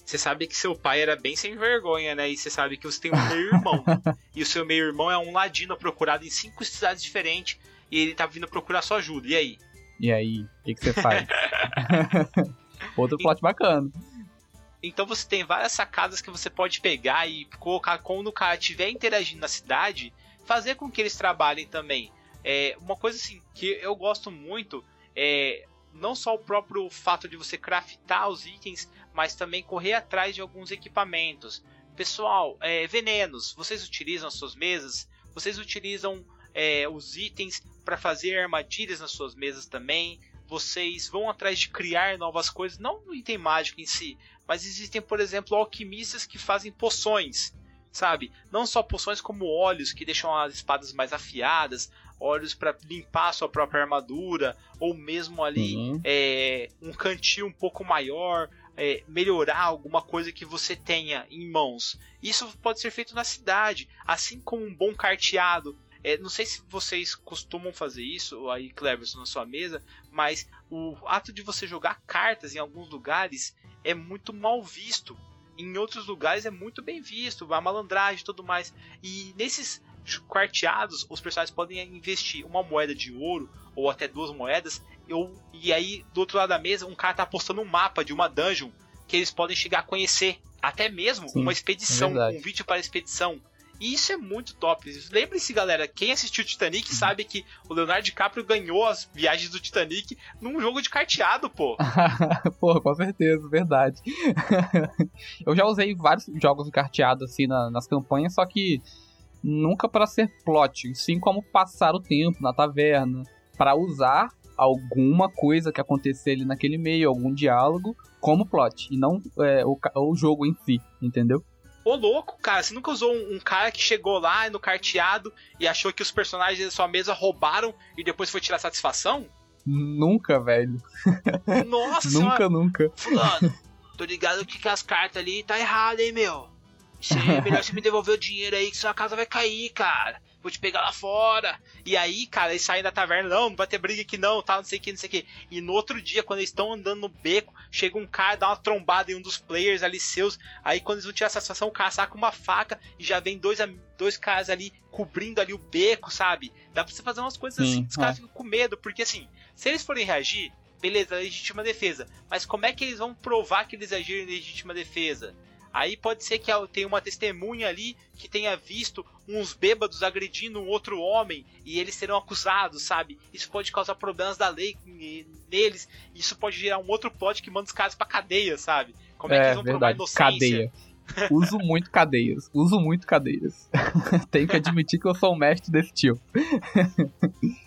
Você sabe que seu pai era bem sem vergonha, né? E você sabe que você tem um meio-irmão. e o seu meio-irmão é um ladino procurado em cinco cidades diferentes e ele tá vindo procurar sua ajuda. E aí?
E aí, o que, que você faz? Outro plot bacana.
Então você tem várias sacadas que você pode pegar e colocar quando o cara estiver interagindo na cidade, fazer com que eles trabalhem também. É, uma coisa assim que eu gosto muito é não só o próprio fato de você craftar os itens, mas também correr atrás de alguns equipamentos. Pessoal, é, venenos, vocês utilizam as suas mesas? Vocês utilizam é, os itens para fazer armadilhas nas suas mesas também? Vocês vão atrás de criar novas coisas, não no item mágico em si, mas existem, por exemplo, alquimistas que fazem poções, sabe? Não só poções como óleos que deixam as espadas mais afiadas, óleos para limpar a sua própria armadura, ou mesmo ali
Sim.
é, um cantil um pouco maior, é, melhorar alguma coisa que você tenha em mãos. Isso pode ser feito na cidade, assim como um bom carteado. É, não sei se vocês costumam fazer isso, aí Cleverson na sua mesa, mas o ato de você jogar cartas em alguns lugares é muito mal visto. Em outros lugares é muito bem visto, a malandragem e tudo mais. E nesses quarteados, os personagens podem investir uma moeda de ouro ou até duas moedas. Eu, e aí, do outro lado da mesa, um cara tá postando um mapa de uma dungeon que eles podem chegar a conhecer. Até mesmo
Sim,
uma expedição,
é
um vídeo para a expedição. E isso é muito top. Lembre-se, galera, quem assistiu Titanic
Uhum.
sabe que o Leonardo DiCaprio ganhou as viagens do Titanic num jogo de carteado, pô.
Porra, com certeza, verdade. eu já usei vários jogos de carteado assim na- nas campanhas, só que nunca para ser plot, sim como passar o tempo na taverna, para usar alguma coisa que acontecer ali naquele meio, algum diálogo, como plot, e não é, o, o jogo em si, entendeu?
Ô louco, cara, você nunca usou um, um, cara que chegou lá no carteado e achou que os personagens da sua mesa roubaram e depois foi tirar satisfação?
Nunca, velho.
Nossa
Nunca, nunca.
Fulano, tô ligado que, as cartas ali tá errado, hein, meu? Isso aí, é melhor você me devolver o dinheiro aí que sua casa vai cair, cara vou te pegar lá fora. E aí, cara, eles saem da taverna, não, não vai ter briga aqui não, tá, não sei o que, não sei o que. E no outro dia, quando eles estão andando no beco, chega um cara, dá uma trombada em um dos players ali seus. Aí quando eles vão tirar a satisfação, o cara saca uma faca e já vem dois, dois caras ali cobrindo ali o beco, sabe? Dá pra você fazer umas coisas Sim, assim, os caras é. ficam com medo, porque assim, se eles forem reagir, beleza, legítima defesa. Mas como é que eles vão provar que eles agiram em legítima defesa? Aí pode ser que tenha uma testemunha ali que tenha visto uns bêbados agredindo um outro homem e eles serão acusados, sabe? Isso pode causar problemas da lei neles. Isso pode gerar um outro plot que manda os caras pra cadeia, sabe?
Como é, é que eles vão verdade. provar inocência? Cadeia. Uso muito cadeias. Uso muito cadeias. Tenho que admitir que eu sou o mestre desse tipo.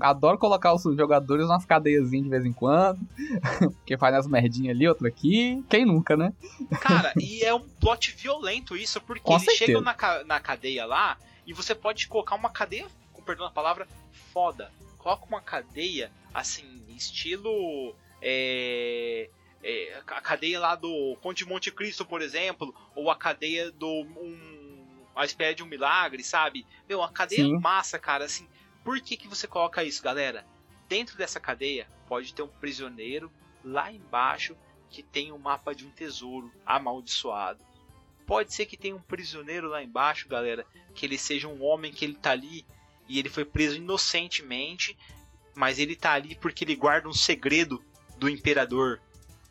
Adoro colocar os jogadores nas cadeiazinhas de vez em quando. Porque faz as merdinhas ali, outra aqui. Quem nunca, né?
Cara, e é um plot violento isso, porque Com eles certeza. chegam na, na cadeia lá e você pode colocar uma cadeia, com perdão a palavra, foda. Coloca uma cadeia, assim, estilo. É, é, a cadeia lá do Conde de Monte Cristo, por exemplo, ou a cadeia do. Um, a espera de um milagre, sabe? Meu, uma cadeia Sim. massa, cara, assim por que, que você coloca isso, galera? Dentro dessa cadeia pode ter um prisioneiro lá embaixo que tem o um mapa de um tesouro amaldiçoado. Pode ser que tenha um prisioneiro lá embaixo, galera, que ele seja um homem que ele tá ali e ele foi preso inocentemente, mas ele tá ali porque ele guarda um segredo do imperador.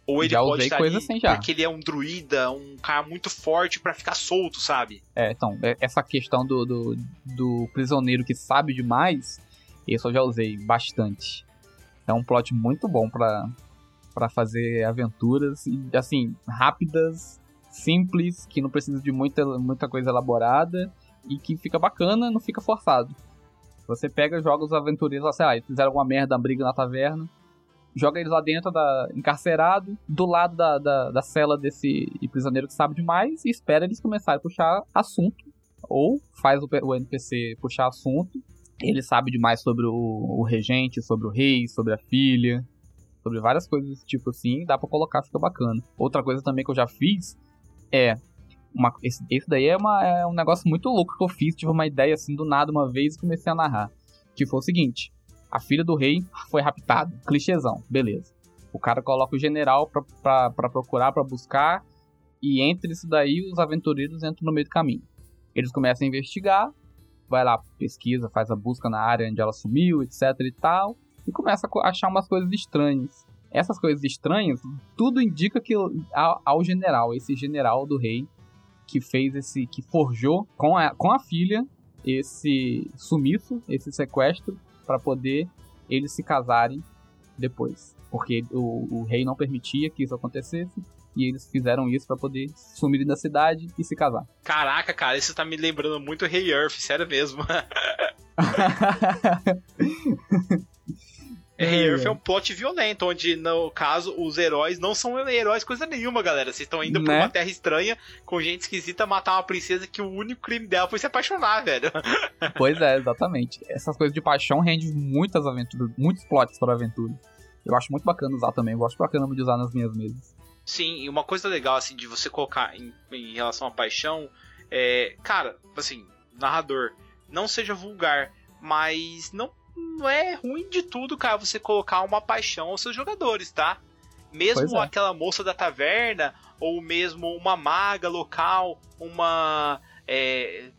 Ou ele já pode estar ali assim já. porque ele é um druida, um cara muito forte para ficar solto, sabe?
É, então, é, essa questão do, do, do prisioneiro que sabe demais, isso eu já usei bastante. É um plot muito bom para para fazer aventuras, e, assim, rápidas, simples, que não precisa de muita, muita coisa elaborada e que fica bacana, não fica forçado. Você pega, joga os aventureiros, sei lá, fizeram alguma merda, uma briga na taverna, joga eles lá dentro, da, encarcerado, do lado da, da, da cela desse prisioneiro que sabe demais e espera eles começarem a puxar assunto. Ou faz o, o NPC puxar assunto. Ele sabe demais sobre o, o regente, sobre o rei, sobre a filha, sobre várias coisas desse tipo assim. Dá pra colocar, fica bacana. Outra coisa também que eu já fiz é. Uma, esse, esse daí é, uma, é um negócio muito louco que eu fiz. Tive uma ideia assim do nada uma vez e comecei a narrar. Que foi o seguinte: a filha do rei foi raptada. Clichêzão, beleza. O cara coloca o general pra, pra, pra procurar, pra buscar. E entre isso daí, os aventureiros entram no meio do caminho. Eles começam a investigar. Vai lá, pesquisa, faz a busca na área onde ela sumiu, etc e tal. E começa a achar umas coisas estranhas. Essas coisas estranhas, tudo indica que ao, general, esse general do rei, que fez esse. que forjou com a, com a filha esse sumiço, esse sequestro, para poder eles se casarem depois. Porque o, o, rei não permitia que isso acontecesse. E eles fizeram isso para poder sumir da cidade e se casar.
Caraca, cara, isso tá me lembrando muito Rei Earth, sério mesmo. É, Earth é um plot violento, onde, no caso, os heróis não são heróis coisa nenhuma, galera. Vocês estão indo né? pra uma terra estranha com gente esquisita matar uma princesa que o único crime dela foi se apaixonar, velho.
Pois é, exatamente. Essas coisas de paixão rendem muitas aventuras, muitos plots para aventura. Eu acho muito bacana usar também, eu gosto bacana de usar nas minhas mesas.
Sim, e uma coisa legal, assim, de você colocar em, em relação à paixão é, cara, assim, narrador, não seja vulgar, mas não não é ruim de tudo, cara, você colocar uma paixão aos seus jogadores, tá? Mesmo é. aquela moça da taverna, ou mesmo uma maga local, uma. É,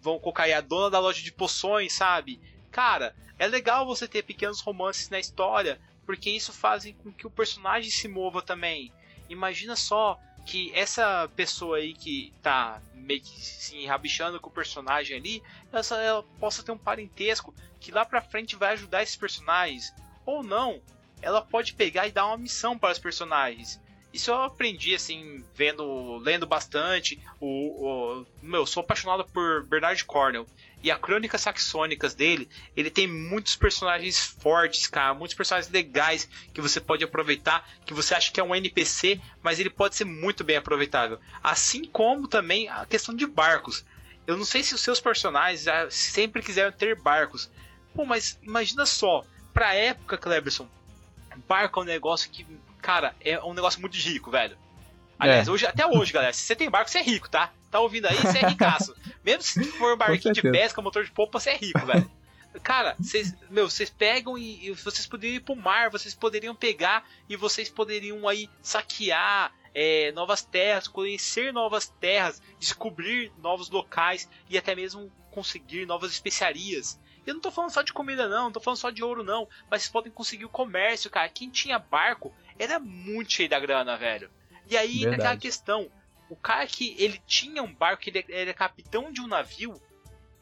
vão colocar aí a dona da loja de poções, sabe? Cara, é legal você ter pequenos romances na história, porque isso faz com que o personagem se mova também. Imagina só que essa pessoa aí que tá meio que se enrabixando com o personagem ali, ela, ela possa ter um parentesco que lá pra frente vai ajudar esses personagens. Ou não, ela pode pegar e dar uma missão para os personagens. Isso eu aprendi, assim, vendo, lendo bastante. O, o meu, sou apaixonado por Bernard Cornell. E a Crônicas Saxônicas dele, ele tem muitos personagens fortes, cara. Muitos personagens legais que você pode aproveitar. Que você acha que é um NPC, mas ele pode ser muito bem aproveitável. Assim como também a questão de barcos. Eu não sei se os seus personagens sempre quiseram ter barcos. Pô, mas imagina só. Pra época, Cleberson, barco é um negócio que, cara, é um negócio muito rico, velho. Aliás, é. hoje, até hoje, galera, se você tem barco, você é rico, tá? Tá ouvindo aí, você é ricaço. Mesmo se for um barquinho de pesca, motor de popa, você é rico, velho. Cara, vocês, meu, vocês pegam e, e, vocês poderiam ir pro mar, vocês poderiam pegar e vocês poderiam aí saquear é, novas terras, conhecer novas terras, descobrir novos locais e até mesmo conseguir novas especiarias. Eu não tô falando só de comida, não, não tô falando só de ouro, não. Mas vocês podem conseguir o comércio, cara. Quem tinha barco era muito cheio da grana, velho. E aí, Verdade. aquela questão: o cara que ele tinha um barco, ele era capitão de um navio,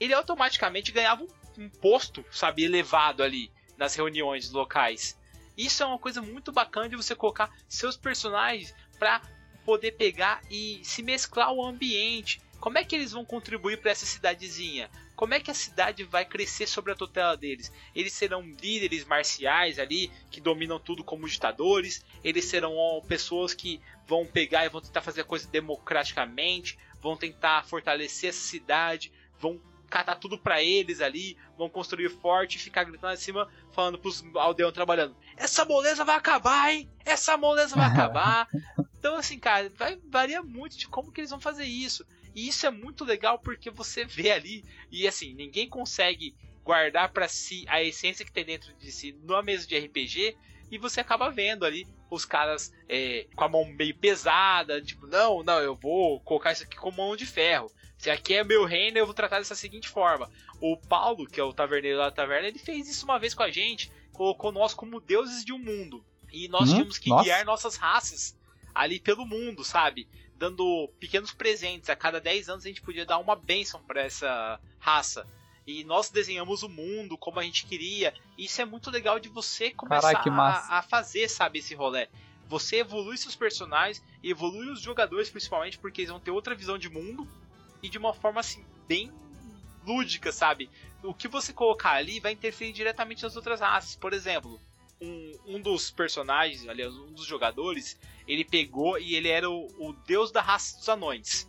ele automaticamente ganhava um, um posto, sabe, elevado ali nas reuniões locais. Isso é uma coisa muito bacana de você colocar seus personagens para poder pegar e se mesclar o ambiente. Como é que eles vão contribuir para essa cidadezinha? Como é que a cidade vai crescer sobre a tutela deles? Eles serão líderes marciais ali, que dominam tudo como ditadores? Eles serão pessoas que vão pegar e vão tentar fazer a coisa democraticamente? Vão tentar fortalecer essa cidade? Vão catar tudo para eles ali? Vão construir forte e ficar gritando em cima, falando pros aldeões trabalhando: Essa moleza vai acabar, hein? Essa moleza vai acabar. Então, assim, cara, vai, varia muito de como que eles vão fazer isso. E isso é muito legal porque você vê ali, e assim, ninguém consegue guardar para si a essência que tem dentro de si numa mesa de RPG, e você acaba vendo ali os caras é, com a mão meio pesada, tipo, não, não, eu vou colocar isso aqui com mão de ferro. Se aqui é meu reino, eu vou tratar dessa seguinte forma. O Paulo, que é o taverneiro da taverna, ele fez isso uma vez com a gente, colocou nós como deuses de um mundo. E nós hum, tínhamos que nossa. guiar nossas raças ali pelo mundo, sabe? Dando pequenos presentes. A cada 10 anos a gente podia dar uma bênção para essa raça. E nós desenhamos o mundo como a gente queria. E isso é muito legal de você começar a, a, fazer, sabe, esse rolê. Você evolui seus personagens, evolui os jogadores principalmente, porque eles vão ter outra visão de mundo. E de uma forma assim, bem lúdica, sabe? O que você colocar ali vai interferir diretamente nas outras raças. Por exemplo, um, um dos personagens, aliás, um dos jogadores, ele pegou e ele era o, o deus da raça dos anões.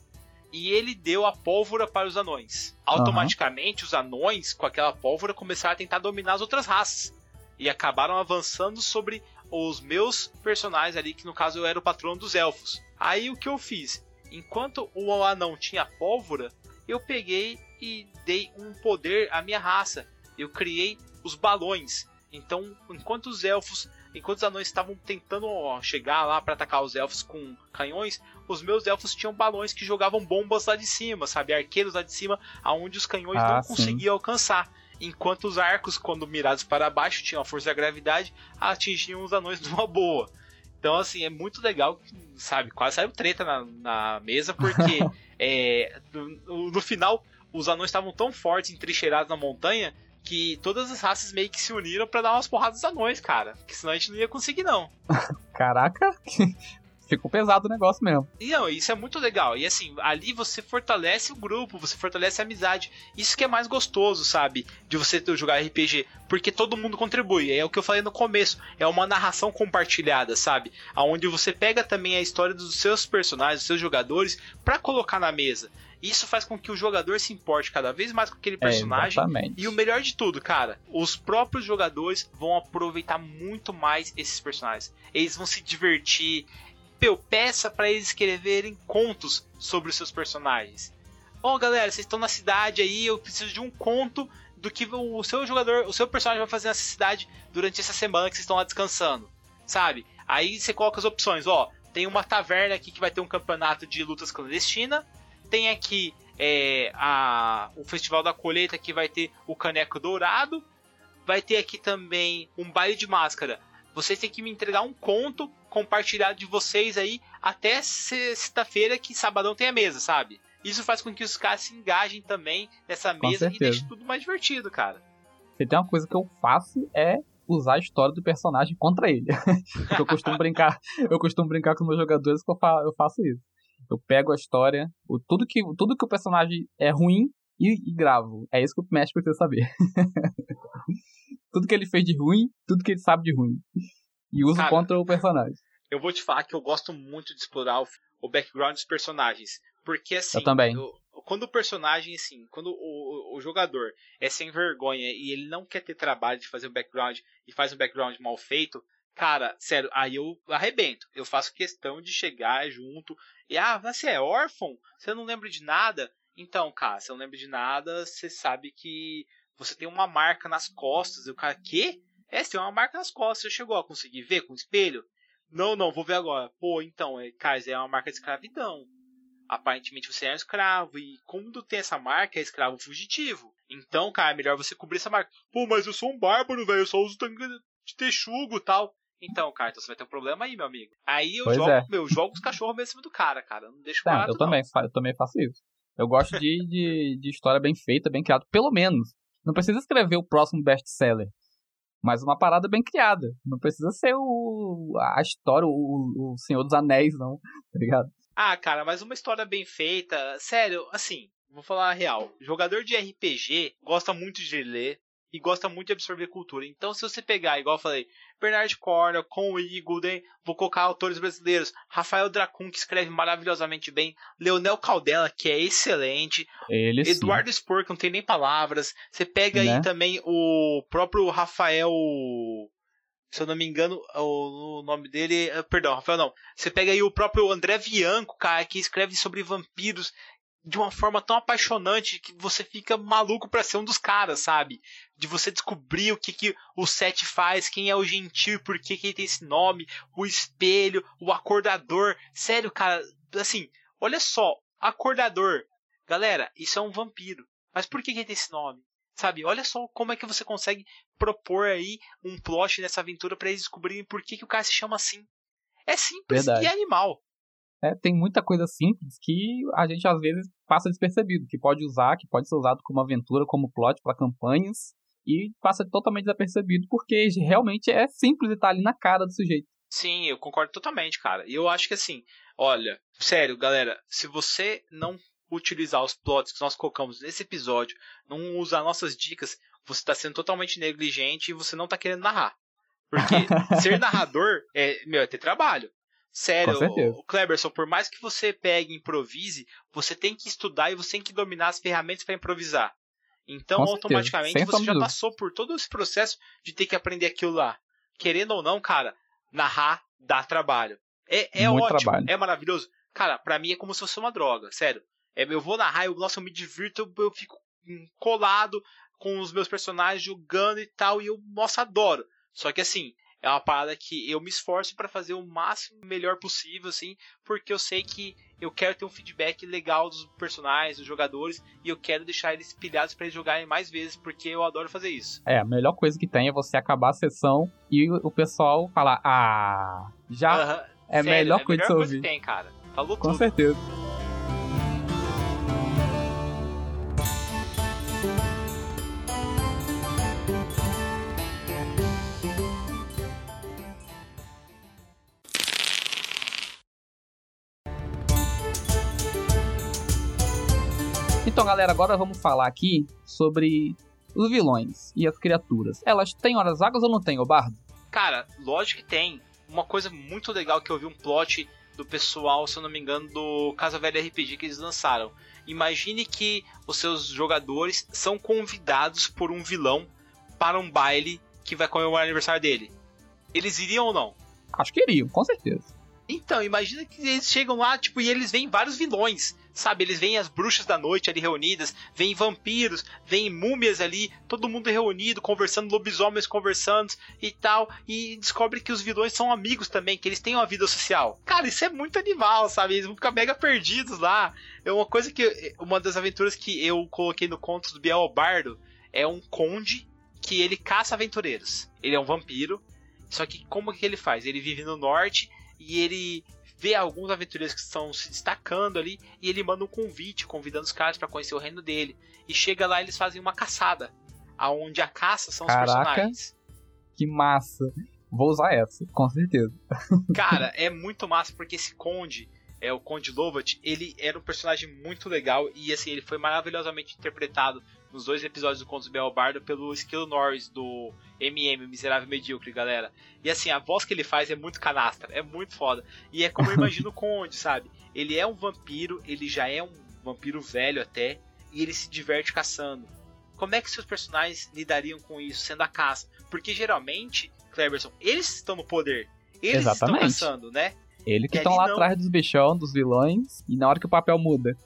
E ele deu a pólvora para os anões. Automaticamente, uhum. os anões, com aquela pólvora, começaram a tentar dominar as outras raças. E acabaram avançando sobre os meus personagens ali, que no caso eu era o patrono dos elfos. Aí o que eu fiz? Enquanto o anão tinha pólvora, eu peguei e dei um poder à minha raça. Eu criei os balões. Então, enquanto os elfos, enquanto os anões estavam tentando chegar lá para atacar os elfos com canhões, os meus elfos tinham balões que jogavam bombas lá de cima, sabe? Arqueiros lá de cima, aonde os canhões ah, não sim. conseguiam alcançar. Enquanto os arcos, quando mirados para baixo, tinham a força da gravidade, atingiam os anões numa boa. Então, assim, é muito legal, sabe? Quase saiu treta na, na mesa, porque é, no, no final os anões estavam tão fortes, entrincheirados na montanha, que todas as raças meio que se uniram para dar umas porradas dos anões, cara. Porque senão a gente não ia conseguir, não.
Caraca! Ficou pesado o negócio mesmo.
E não, isso é muito legal. E assim, ali você fortalece o grupo, você fortalece a amizade. Isso que é mais gostoso, sabe? De você jogar RPG. Porque todo mundo contribui. É o que eu falei no começo. É uma narração compartilhada, sabe? Onde você pega também a história dos seus personagens, dos seus jogadores, para colocar na mesa. Isso faz com que o jogador se importe cada vez mais com aquele é, personagem. É, e o melhor de tudo, cara, os próprios jogadores vão aproveitar muito mais esses personagens. Eles vão se divertir. Eu peça para eles escreverem contos sobre os seus personagens. Ó, oh, galera, vocês estão na cidade aí, eu preciso de um conto do que o seu jogador, o seu personagem vai fazer nessa cidade durante essa semana que vocês estão lá descansando, sabe? Aí você coloca as opções, ó, tem uma taverna aqui que vai ter um campeonato de lutas clandestina, tem aqui é, a, o Festival da Colheita que vai ter o Caneco Dourado. Vai ter aqui também um baile de máscara. Vocês têm que me entregar um conto compartilhado de vocês aí até sexta-feira que sabadão tem a mesa, sabe? Isso faz com que os caras se engajem também nessa mesa e deixe tudo mais divertido, cara.
Se tem uma coisa que eu faço é usar a história do personagem contra ele. eu costumo brincar, eu costumo brincar com os meus jogadores que eu faço isso. Eu pego a história, o, tudo, que, tudo que o personagem é ruim e, e gravo. É isso que o mestre precisa saber. tudo que ele fez de ruim, tudo que ele sabe de ruim. E uso Cara, contra o personagem.
Eu vou te falar que eu gosto muito de explorar o, o background dos personagens. Porque assim.
Eu também.
Eu, quando o personagem, assim, quando o, o, jogador é sem vergonha e ele não quer ter trabalho de fazer um background e faz um background mal feito, cara, sério, aí eu arrebento. Eu faço questão de chegar junto e, ah, você é órfão? Você não lembra de nada? Então, cara, você não lembra de nada, você sabe que você tem uma marca nas costas. E o cara, quê? É, você tem uma marca nas costas. Você chegou a conseguir ver com o espelho? Não, não, vou ver agora. Pô, então, é, cara, é uma marca de escravidão aparentemente você é um escravo. E como tem essa marca, é escravo fugitivo. Então, cara, é melhor você cobrir essa marca. Pô, mas eu sou um bárbaro, velho. Eu só uso tanque de texugo e tal. Então, cara, então você vai ter um problema aí, meu amigo. Aí eu pois jogo, é. meu, jogo os cachorros mesmo do cara, cara. Não deixo barato,
eu também, eu também faço isso. Eu gosto de, de, de história bem feita, bem criada. Pelo menos. Não precisa escrever o próximo best-seller. Mas uma parada bem criada. Não precisa ser o, a história, o, o Senhor dos Anéis, não. Tá ligado?
Ah, cara, mas uma história bem feita, sério, assim, vou falar a real. Jogador de RPG gosta muito de ler e gosta muito de absorver cultura. Então, se você pegar, igual eu falei, Bernard Cornell, Con Eagleden, vou colocar autores brasileiros, Rafael Dracun, que escreve maravilhosamente bem, Leonel Caldela, que é excelente,
Ele
Eduardo Spor, que não tem nem palavras. Você pega né? aí também o próprio Rafael se eu não me engano, o, nome dele. Eh, perdão, Rafael, não. Você pega aí o próprio André Bianco, cara, que escreve sobre vampiros de uma forma tão apaixonante que você fica maluco pra ser um dos caras, sabe? De você descobrir o que, que o Sete faz, quem é o Gentil, por que, que ele tem esse nome, o espelho, o acordador. Sério, cara, assim, olha só, acordador. Galera, isso é um vampiro. Mas por que, que ele tem esse nome? Sabe? Olha só como é que você consegue propor aí um plot nessa aventura para eles descobrirem por que, que o cara se chama assim. É simples Verdade. e é animal.
É, tem muita coisa simples que a gente às vezes passa despercebido, que pode usar, que pode ser usado como aventura, como plot para campanhas e passa totalmente desapercebido porque realmente é simples e tá ali na cara do sujeito.
Sim, eu concordo totalmente, cara. E eu acho que assim, olha, sério, galera, se você não utilizar os plots que nós colocamos nesse episódio, não usar nossas dicas, você está sendo totalmente negligente e você não está querendo narrar. Porque ser narrador é, meu, é ter trabalho. Sério, o Kleberson, por mais que você pegue e improvise, você tem que estudar e você tem que dominar as ferramentas para improvisar. Então, Com automaticamente, você já passou por todo esse processo de ter que aprender aquilo lá. Querendo ou não, cara, narrar dá trabalho. É, é ótimo, trabalho. é maravilhoso. Cara, pra mim é como se fosse uma droga, sério. É, eu vou narrar, eu, nossa, eu me divirto, eu, eu fico colado com os meus personagens jogando e tal, e eu, nossa, adoro. Só que assim, é uma parada que eu me esforço para fazer o máximo melhor possível, assim, porque eu sei que eu quero ter um feedback legal dos personagens, dos jogadores, e eu quero deixar eles pilhados para eles jogarem mais vezes, porque eu adoro fazer isso.
É, a melhor coisa que tem é você acabar a sessão e o pessoal falar, ah, já -huh. é a melhor é coisa que você ouvir.
tem, cara. Falou
Com
tudo.
certeza. Então, galera, agora vamos falar aqui sobre os vilões e as criaturas. Elas têm horas vagas ou não têm, o Bardo?
Cara, lógico que tem. Uma coisa muito legal que eu vi um plot do pessoal, se eu não me engano, do Casa Velha RPG que eles lançaram. Imagine que os seus jogadores são convidados por um vilão para um baile que vai comemorar o aniversário dele. Eles iriam ou não?
Acho que iriam, com certeza.
Então, imagina que eles chegam lá, tipo, e eles veem vários vilões. Sabe, eles veem as bruxas da noite ali reunidas, veem vampiros, veem múmias ali, todo mundo reunido, conversando, lobisomens conversando e tal, e descobre que os vilões são amigos também, que eles têm uma vida social. Cara, isso é muito animal, sabe? Eles vão ficar mega perdidos lá. É uma coisa que. Uma das aventuras que eu coloquei no conto do Biel Bardo é um conde que ele caça aventureiros. Ele é um vampiro. Só que como que ele faz? Ele vive no norte e ele vê alguns aventureiros que estão se destacando ali e ele manda um convite convidando os caras para conhecer o reino dele. E chega lá eles fazem uma caçada, aonde a caça são os Caraca. personagens.
que massa. Vou usar essa, com certeza.
Cara, é muito massa porque esse Conde, é o Conde Lovat, ele era um personagem muito legal e assim, ele foi maravilhosamente interpretado nos dois episódios do Contos Belbardo pelo Skill Norris do MM, Miserável Medíocre, galera. E assim, a voz que ele faz é muito canastra, é muito foda. E é como eu imagino o Conde, sabe? Ele é um vampiro, ele já é um vampiro velho até, e ele se diverte caçando. Como é que seus personagens lidariam com isso, sendo a caça? Porque geralmente, Cleberson, eles estão no poder. Eles
Exatamente.
estão caçando, né?
Eles que estão lá
não.
atrás dos bichão, dos vilões, e na hora que o papel muda.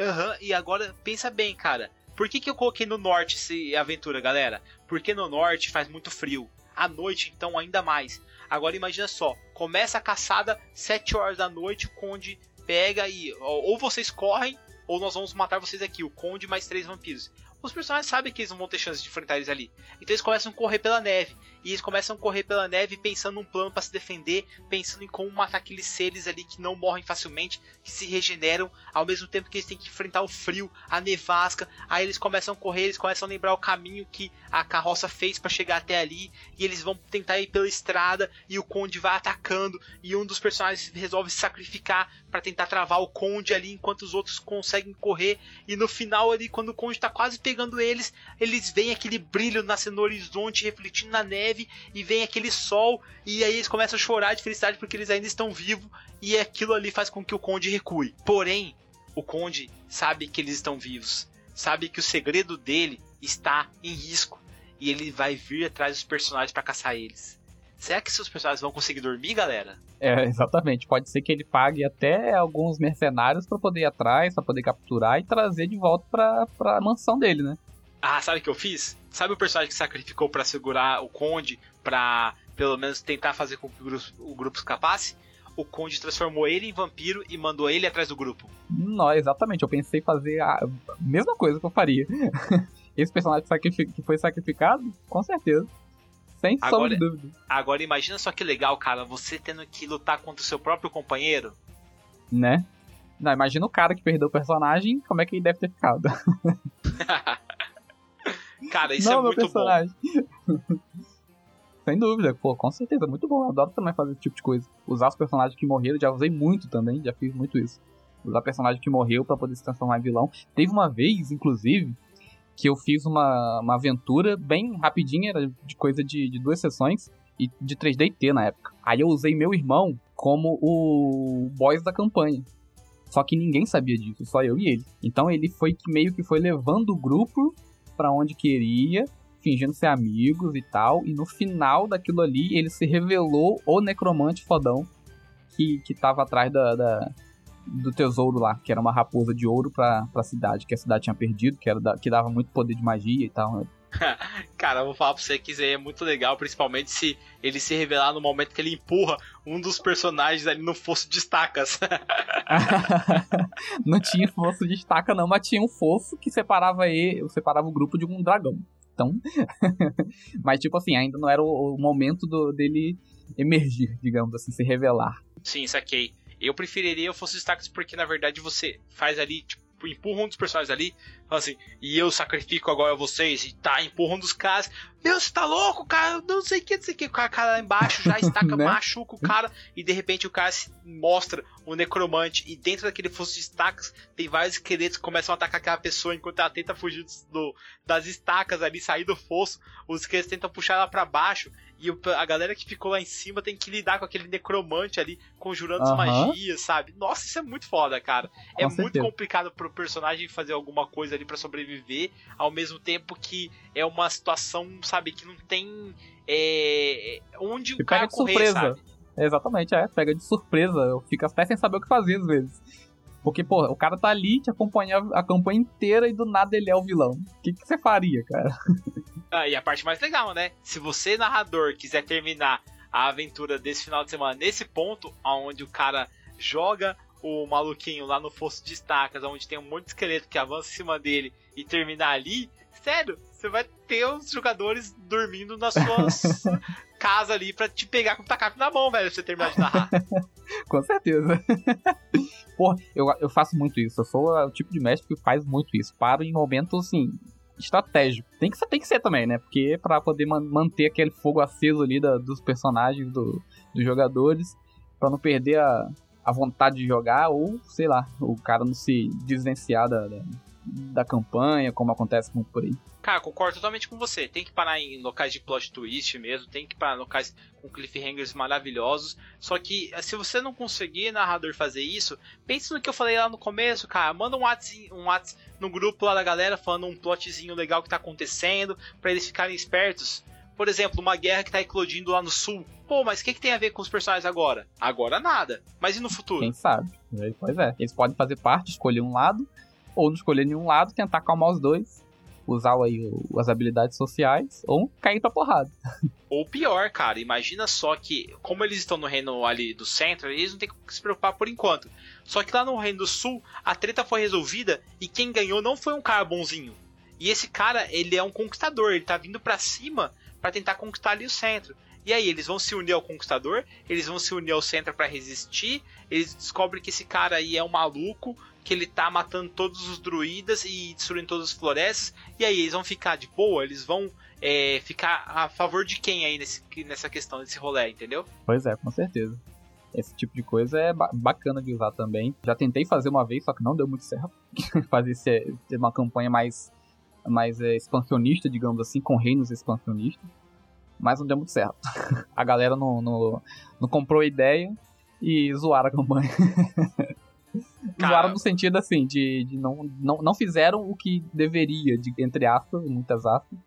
Aham, e agora pensa bem, cara. Por que, que eu coloquei no norte essa aventura, galera? Porque no norte faz muito frio. À noite, então, ainda mais. Agora imagina só, começa a caçada 7 horas da noite, o Conde pega e. Ou vocês correm, ou nós vamos matar vocês aqui, o Conde mais três vampiros. Os personagens sabem que eles não vão ter chance de enfrentar eles ali. Então eles começam a correr pela neve. E eles começam a correr pela neve pensando num plano para se defender, pensando em como matar aqueles seres ali que não morrem facilmente, que se regeneram, ao mesmo tempo que eles têm que enfrentar o frio, a nevasca. Aí eles começam a correr, eles começam a lembrar o caminho que a carroça fez para chegar até ali, e eles vão tentar ir pela estrada, e o conde vai atacando, e um dos personagens resolve se sacrificar para tentar travar o conde ali, enquanto os outros conseguem correr, e no final ali, quando o conde tá quase pegando eles, eles veem aquele brilho nascendo no horizonte, refletindo na neve, e vem aquele sol, e aí eles começam a chorar de felicidade porque eles ainda estão vivos, e aquilo ali faz com que o conde recue. Porém, o conde sabe que eles estão vivos, sabe que o segredo dele está em risco, e ele vai vir atrás dos personagens para caçar eles. Será que seus personagens vão conseguir dormir, galera?
É, exatamente. Pode ser que ele pague até alguns mercenários pra poder ir atrás, pra poder capturar e trazer de volta pra, pra mansão dele, né?
Ah, sabe o que eu fiz? Sabe o personagem que sacrificou para segurar o Conde, pra pelo menos tentar fazer com que o grupo, o grupo escapasse? O Conde transformou ele em vampiro e mandou ele atrás do grupo.
Não, exatamente. Eu pensei em fazer a mesma coisa que eu faria. Esse personagem que foi sacrificado, com certeza. Sem sombra
Agora-
de dúvida.
Agora imagina só que legal, cara, você tendo que lutar contra o seu próprio companheiro.
Né? Não, imagina o cara que perdeu o personagem, como é que ele deve ter ficado.
Cara, isso
Não,
é
meu
muito bom.
personagem. Sem dúvida, pô, com certeza, muito bom. Eu adoro também fazer esse tipo de coisa. Usar os personagens que morreram, já usei muito também, já fiz muito isso. Usar personagem que morreu pra poder se transformar em vilão. Teve uma vez, inclusive, que eu fiz uma, uma aventura bem rapidinha, era de coisa de, de duas sessões, e de 3DT na época. Aí eu usei meu irmão como o boss da campanha. Só que ninguém sabia disso, só eu e ele. Então ele foi que meio que foi levando o grupo pra onde queria, fingindo ser amigos e tal. E no final daquilo ali, ele se revelou o necromante fodão que, que tava atrás da, da- do tesouro lá, que era uma raposa de ouro pra, pra cidade, que a cidade tinha perdido, que, era da- que dava muito poder de magia e tal.
Cara, eu vou falar pra você que isso aí é muito legal, principalmente se ele se revelar no momento que ele empurra um dos personagens ali no fosso de estacas.
não tinha fosso de estaca, não, mas tinha um fosso que separava ele, separava o grupo de um dragão. Então. mas, tipo assim, ainda não era o, o momento do- dele emergir, digamos assim, se revelar.
Sim, saquei. Eu preferiria o fosso de estacas porque na verdade você faz ali, tipo, empurra um dos personagens ali, fala assim, e eu sacrifico agora vocês, e tá, empurra um dos caras. Meu, você tá louco, cara? Não sei o que, não sei o que. O cara, cara lá embaixo já estaca,
Né?
machuca o cara, e de repente o cara se mostra o necromante, e dentro daquele fosso de estacas tem vários esqueletos que começam a atacar aquela pessoa enquanto ela tenta fugir do, das estacas ali, sair do fosso. Os esqueletos tentam puxar ela pra baixo, e a galera que ficou lá em cima tem que lidar com aquele necromante ali, conjurando as
Aham.
magias, sabe? Nossa, isso é muito foda, cara. é
Com
muito
certeza.
complicado pro personagem fazer alguma coisa ali pra sobreviver, ao mesmo tempo que é uma situação, sabe, que não tem é, onde
Que
o cara
pega de
correr,
surpresa.
sabe?
Exatamente, é, pega de surpresa. Eu fico até sem saber o que fazer às vezes. Porque, pô, o cara tá ali, te acompanha a campanha inteira e do nada ele é o vilão. O que, que você faria, cara?
Ah, e a parte mais legal, né? Se você, narrador, quiser terminar a aventura desse final de semana nesse ponto, onde o cara joga o maluquinho lá no fosso de estacas, onde tem um monte de esqueleto que avança em cima dele e terminar ali, sério, você vai ter os jogadores dormindo nas suas casas ali pra te pegar com o tacape na mão, velho, pra você terminar de narrar.
Com certeza. Porra, eu, eu faço muito isso. Eu sou o tipo de mestre que faz muito isso. Paro em momentos, assim, estratégico. Tem que, tem que ser também, né? Porque para poder man manter aquele fogo aceso ali da, dos personagens, do, dos jogadores, para não perder a, a vontade de jogar ou, sei lá, o cara não se desvencilhar da, da, da campanha, como acontece com por aí.
Cara, concordo totalmente com você. Tem que parar em locais de plot twist mesmo, tem que parar em locais com cliffhangers maravilhosos. Só que se você não conseguir, narrador, fazer isso, pense no que eu falei lá no começo, cara. Manda um WhatsApp, um WhatsApp no grupo lá da galera falando um plotzinho legal que tá acontecendo, para eles ficarem espertos. Por exemplo, uma guerra que tá eclodindo lá no sul. Pô, mas o que, que tem a ver com os personagens agora? Agora nada. Mas e no futuro?
Quem sabe? Pois é. Eles podem fazer parte, escolher um lado, ou não escolher nenhum lado, tentar acalmar os dois usar aí as habilidades sociais ou cair pra porrada.
Ou pior, cara, imagina só que, como eles estão no reino ali do centro, eles não tem que se preocupar por enquanto. Só que lá no reino do sul, a treta foi resolvida e quem ganhou não foi um cara bonzinho. E esse cara, ele é um conquistador, ele tá vindo pra cima para tentar conquistar ali o centro. E aí, eles vão se unir ao Conquistador, eles vão se unir ao Centro para resistir, eles descobrem que esse cara aí é um maluco, que ele tá matando todos os druidas e destruindo todas as florestas. E aí, eles vão ficar de boa? Eles vão é, ficar a favor de quem aí nesse, nessa questão, desse rolê, entendeu?
Pois é, com certeza. Esse tipo de coisa é bacana de usar também. Já tentei fazer uma vez, só que não deu muito certo. fazer uma campanha mais, mais é, expansionista, digamos assim, com reinos expansionistas. Mas não deu muito certo. a galera não, não, não comprou a ideia e zoaram a campanha. Zoaram no sentido assim, de, de não, não, não fizeram o que deveria, de, entre aspas, muitas aspas,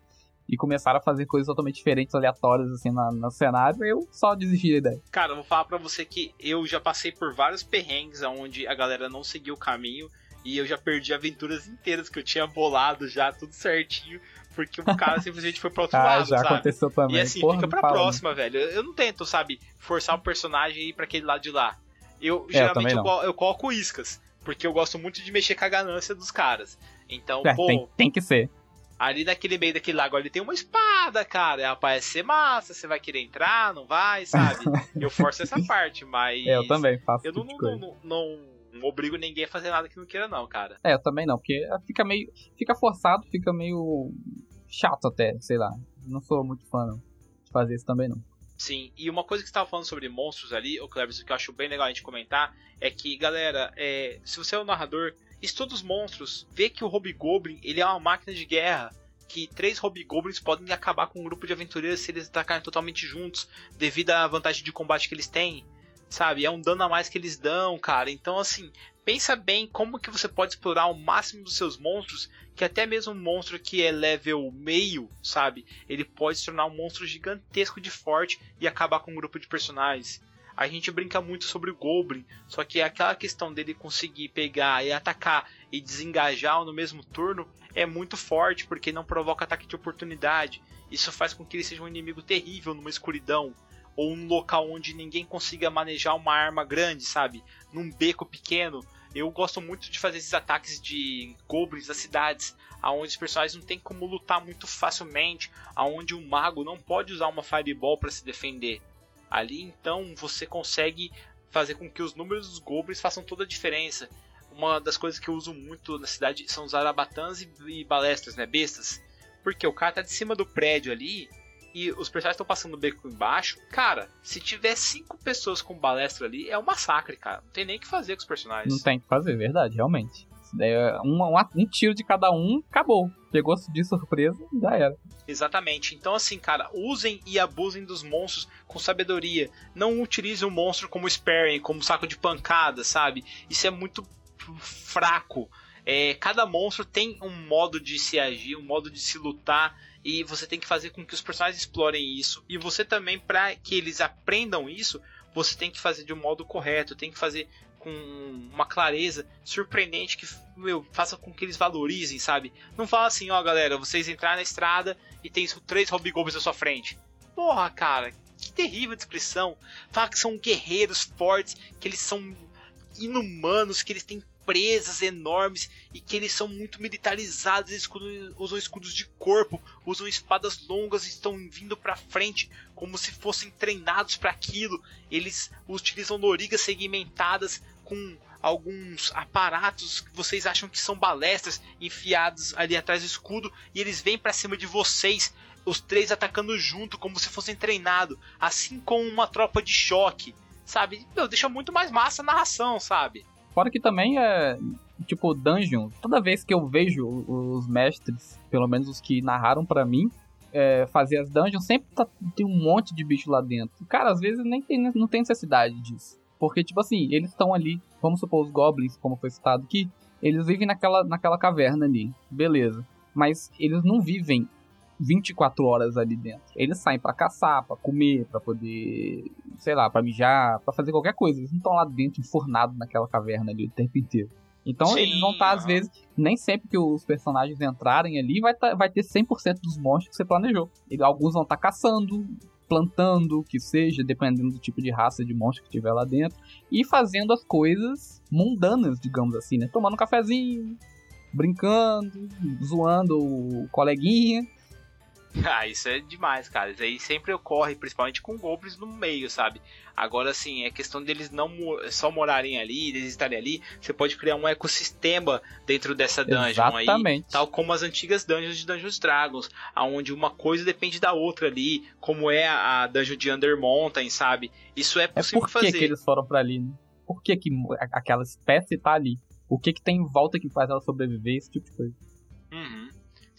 e começaram a fazer coisas totalmente diferentes, aleatórias, assim, na, no cenário, eu só desisti da ideia.
Cara, eu vou falar pra você que eu já passei por vários perrengues onde a galera não seguiu o caminho, e eu já perdi aventuras inteiras que eu tinha bolado já, tudo certinho, porque o cara simplesmente foi pro outro
ah,
lado,
já
sabe?
aconteceu também.
E assim,
Porra,
fica pra
fala,
próxima, velho. Eu não tento, sabe, forçar o personagem a ir pra aquele lado de lá. Eu é, geralmente eu, eu, eu, coloco iscas, porque eu gosto muito de mexer com a ganância dos caras. Então,
é,
pô.
Tem, tem, que ser.
Ali naquele meio daquele lago ali tem uma espada, cara. Ela parece ser massa, você vai querer entrar, não vai, sabe? eu forço essa parte, mas.
É, eu também faço.
Eu não, tipo não, não, não, não, obrigo ninguém a fazer nada que não queira, não, cara.
É, eu também não, porque fica meio. Fica forçado, fica meio chato até, sei lá. Não sou muito fã não, de fazer isso também não.
Sim, e uma coisa que você estava falando sobre monstros ali, o Cleves, que eu acho bem legal a gente comentar, é que, galera, é, se você é o narrador, estuda os monstros, vê que o Hobgoblin ele é uma máquina de guerra, que três Hobgoblins podem acabar com um grupo de aventureiros se eles atacarem totalmente juntos, devido à vantagem de combate que eles têm, sabe? É um dano a mais que eles dão, cara. Então, assim, pensa bem como que você pode explorar o máximo dos seus monstros, que até mesmo um monstro que é level meio, sabe? Ele pode se tornar um monstro gigantesco de forte e acabar com um grupo de personagens. A gente brinca muito sobre o Goblin, só que aquela questão dele conseguir pegar e atacar e desengajar no mesmo turno é muito forte, porque não provoca ataque de oportunidade. Isso faz com que ele seja um inimigo terrível numa escuridão ou um local onde ninguém consiga manejar uma arma grande, sabe? Num beco pequeno, eu gosto muito de fazer esses ataques de goblins das cidades, aonde os personagens não tem como lutar muito facilmente, aonde o mago não pode usar uma fireball para se defender. Ali então você consegue fazer com que os números dos goblins façam toda a diferença. Uma das coisas que eu uso muito na cidade são os arabatãs e, e balestras, né, bestas. Porque o cara tá de cima do prédio ali e os personagens estão passando o beco embaixo, cara, se tiver cinco pessoas com balestra ali, é um massacre, cara. Não tem nem o que fazer com os personagens.
Não tem o que fazer, verdade, realmente. É um, um, um, tiro de cada um, acabou. Pegou de surpresa, já era.
Exatamente. Então, assim, cara, usem e abusem dos monstros com sabedoria. Não utilizem o monstro como sparring, como saco de pancada, sabe? Isso é muito fraco. É, cada monstro tem um modo de se agir, um modo de se lutar e você tem que fazer com que os personagens explorem isso. E você também, para que eles aprendam isso, você tem que fazer de um modo correto, tem que fazer com uma clareza surpreendente que meu, faça com que eles valorizem, sabe? Não fala assim, ó galera, vocês entraram na estrada e tem três hobgoblins à sua frente. Porra, cara, que terrível descrição. Fala que são guerreiros fortes, que eles são inumanos, que eles têm presas enormes e que eles são muito militarizados, eles usam escudos de corpo, usam espadas longas e estão vindo para frente como se fossem treinados para aquilo. Eles utilizam lorigas segmentadas com alguns aparatos que vocês acham que são balestras enfiados ali atrás do escudo e eles vêm para cima de vocês, os três atacando junto como se fossem treinados, assim como uma tropa de choque, sabe? Meu, deixa muito mais massa a narração, sabe?
Fora que também é tipo dungeon. Toda vez que eu vejo os mestres, pelo menos os que narraram para mim, é, fazer as dungeons, sempre tá, tem um monte de bicho lá dentro. Cara, às vezes nem tem, não tem necessidade disso. Porque, tipo assim, eles estão ali, vamos supor, os goblins, como foi citado aqui, eles vivem naquela, naquela caverna ali, beleza. Mas eles não vivem 24 horas ali dentro. Eles saem para caçar, para comer, para poder, sei lá, para mijar, para fazer qualquer coisa. Eles não estão lá dentro enfornados naquela caverna ali o tempo inteiro. Então Sim, eles vão estar, tá, às vezes, nem sempre que os personagens entrarem ali vai, tá, vai ter 100% dos monstros que você planejou. E alguns vão estar tá caçando, plantando, que seja, dependendo do tipo de raça de monstro que tiver lá dentro, e fazendo as coisas mundanas, digamos assim, né? Tomando um cafezinho, brincando, zoando o coleguinha,
Ah, isso é demais, cara. Isso aí sempre ocorre, principalmente com goblins no meio, sabe? Agora, assim, é questão deles não só morarem ali, eles estarem ali. Você pode criar um ecossistema dentro dessa dungeon
Exatamente.
aí. Tal como as antigas dungeons de Dungeons Dragons, onde uma coisa depende da outra ali, como é a dungeon de Under Mountain, sabe? Isso é, é possível
é por que
fazer.
que eles foram para ali, né? Por que, que aquela espécie tá ali? O que que tem em volta que faz ela sobreviver, esse tipo de coisa.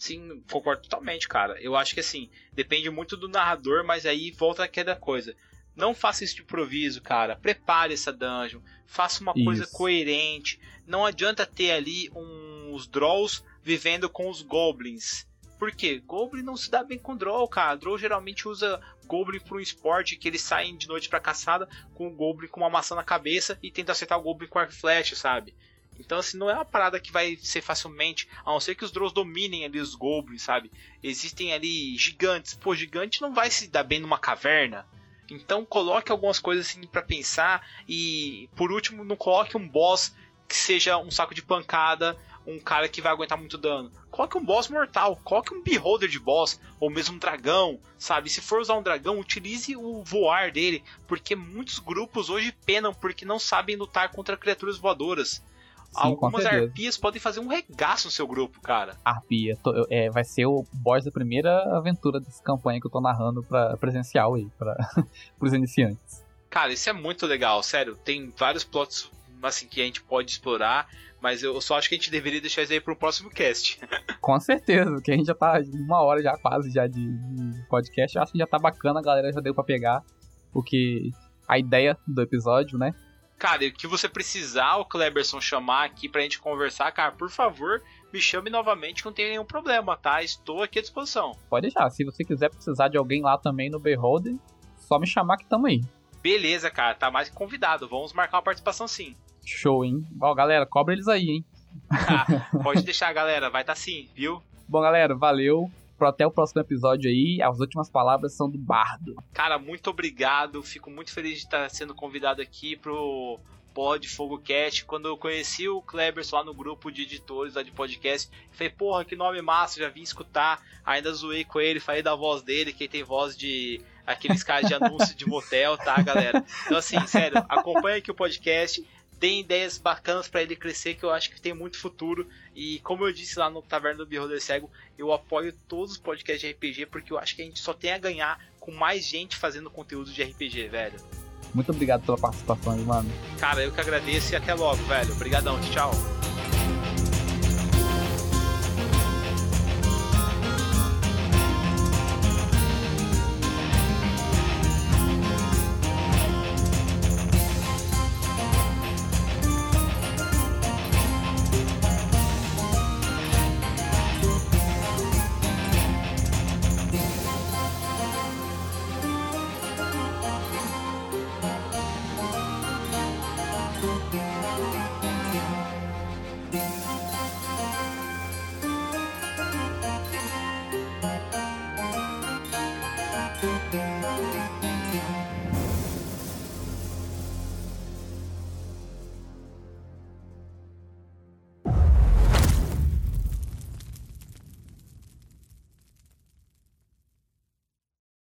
Sim, concordo totalmente, cara. Eu acho que assim, depende muito do narrador, mas aí volta aquela coisa. Não faça isso de improviso, cara. Prepare essa dungeon. Faça uma isso. coisa coerente. Não adianta ter ali uns Drolls vivendo com os Goblins. Por quê? Goblin não se dá bem com Droll, cara. Droll geralmente usa Goblin para um esporte que eles saem de noite pra caçada com o Goblin com uma maçã na cabeça e tenta acertar o Goblin com arco flash, sabe? Então, assim, não é uma parada que vai ser facilmente, a não ser que os Drows dominem ali os Goblins, sabe? Existem ali gigantes. Pô, gigante não vai se dar bem numa caverna. Então, coloque algumas coisas assim para pensar. E, por último, não coloque um boss que seja um saco de pancada, um cara que vai aguentar muito dano. Coloque um boss mortal, coloque um beholder de boss, ou mesmo um dragão, sabe? Se for usar um dragão, utilize o voar dele, porque muitos grupos hoje penam porque não sabem lutar contra criaturas voadoras. Algumas arpias podem fazer um regaço no seu grupo, cara.
Arpia. Tô, é, vai ser o boss da primeira aventura dessa campanha que eu tô narrando pra presencial aí, pra, pros iniciantes.
Cara, isso é muito legal, sério. Tem vários plots assim que a gente pode explorar, mas eu só acho que a gente deveria deixar isso aí pro próximo cast.
Com certeza, porque a gente já tá uma hora já quase já de, de podcast. Eu acho que já tá bacana, a galera já deu para pegar o que a ideia do episódio, né?
Cara, o que você precisar, o Kleberson chamar aqui pra gente conversar, cara, por favor, me chame novamente, não tem nenhum problema, tá? Estou aqui à disposição.
Pode deixar, se você quiser precisar de alguém lá também no Beholder, só me chamar que tamo aí.
Beleza, cara, tá mais que convidado. Vamos marcar uma participação sim.
Show, hein? Ó, galera, cobra eles aí, hein?
Ah, pode deixar, galera, vai tá sim, viu?
Bom, galera, valeu até o próximo episódio aí. As últimas palavras são do Bardo.
Cara, muito obrigado. Fico muito feliz de estar sendo convidado aqui pro Pod Fogo Cast. Quando eu conheci o Kleberson lá no grupo de editores lá de podcast, falei, porra, que nome massa, já vim escutar. Ainda zoei com ele, falei da voz dele, que tem voz de aqueles caras de anúncio de motel, tá, galera? Então, assim, sério, acompanha aqui o podcast deem ideias bacanas para ele crescer, que eu acho que tem muito futuro. E como eu disse lá no Taverna do Beholder Cego, eu apoio todos os podcasts de RPG, porque eu acho que a gente só tem a ganhar com mais gente fazendo conteúdo de RPG, velho.
Muito obrigado pela participação, mano.
Cara, eu que agradeço e até logo, velho. Obrigadão, tchau.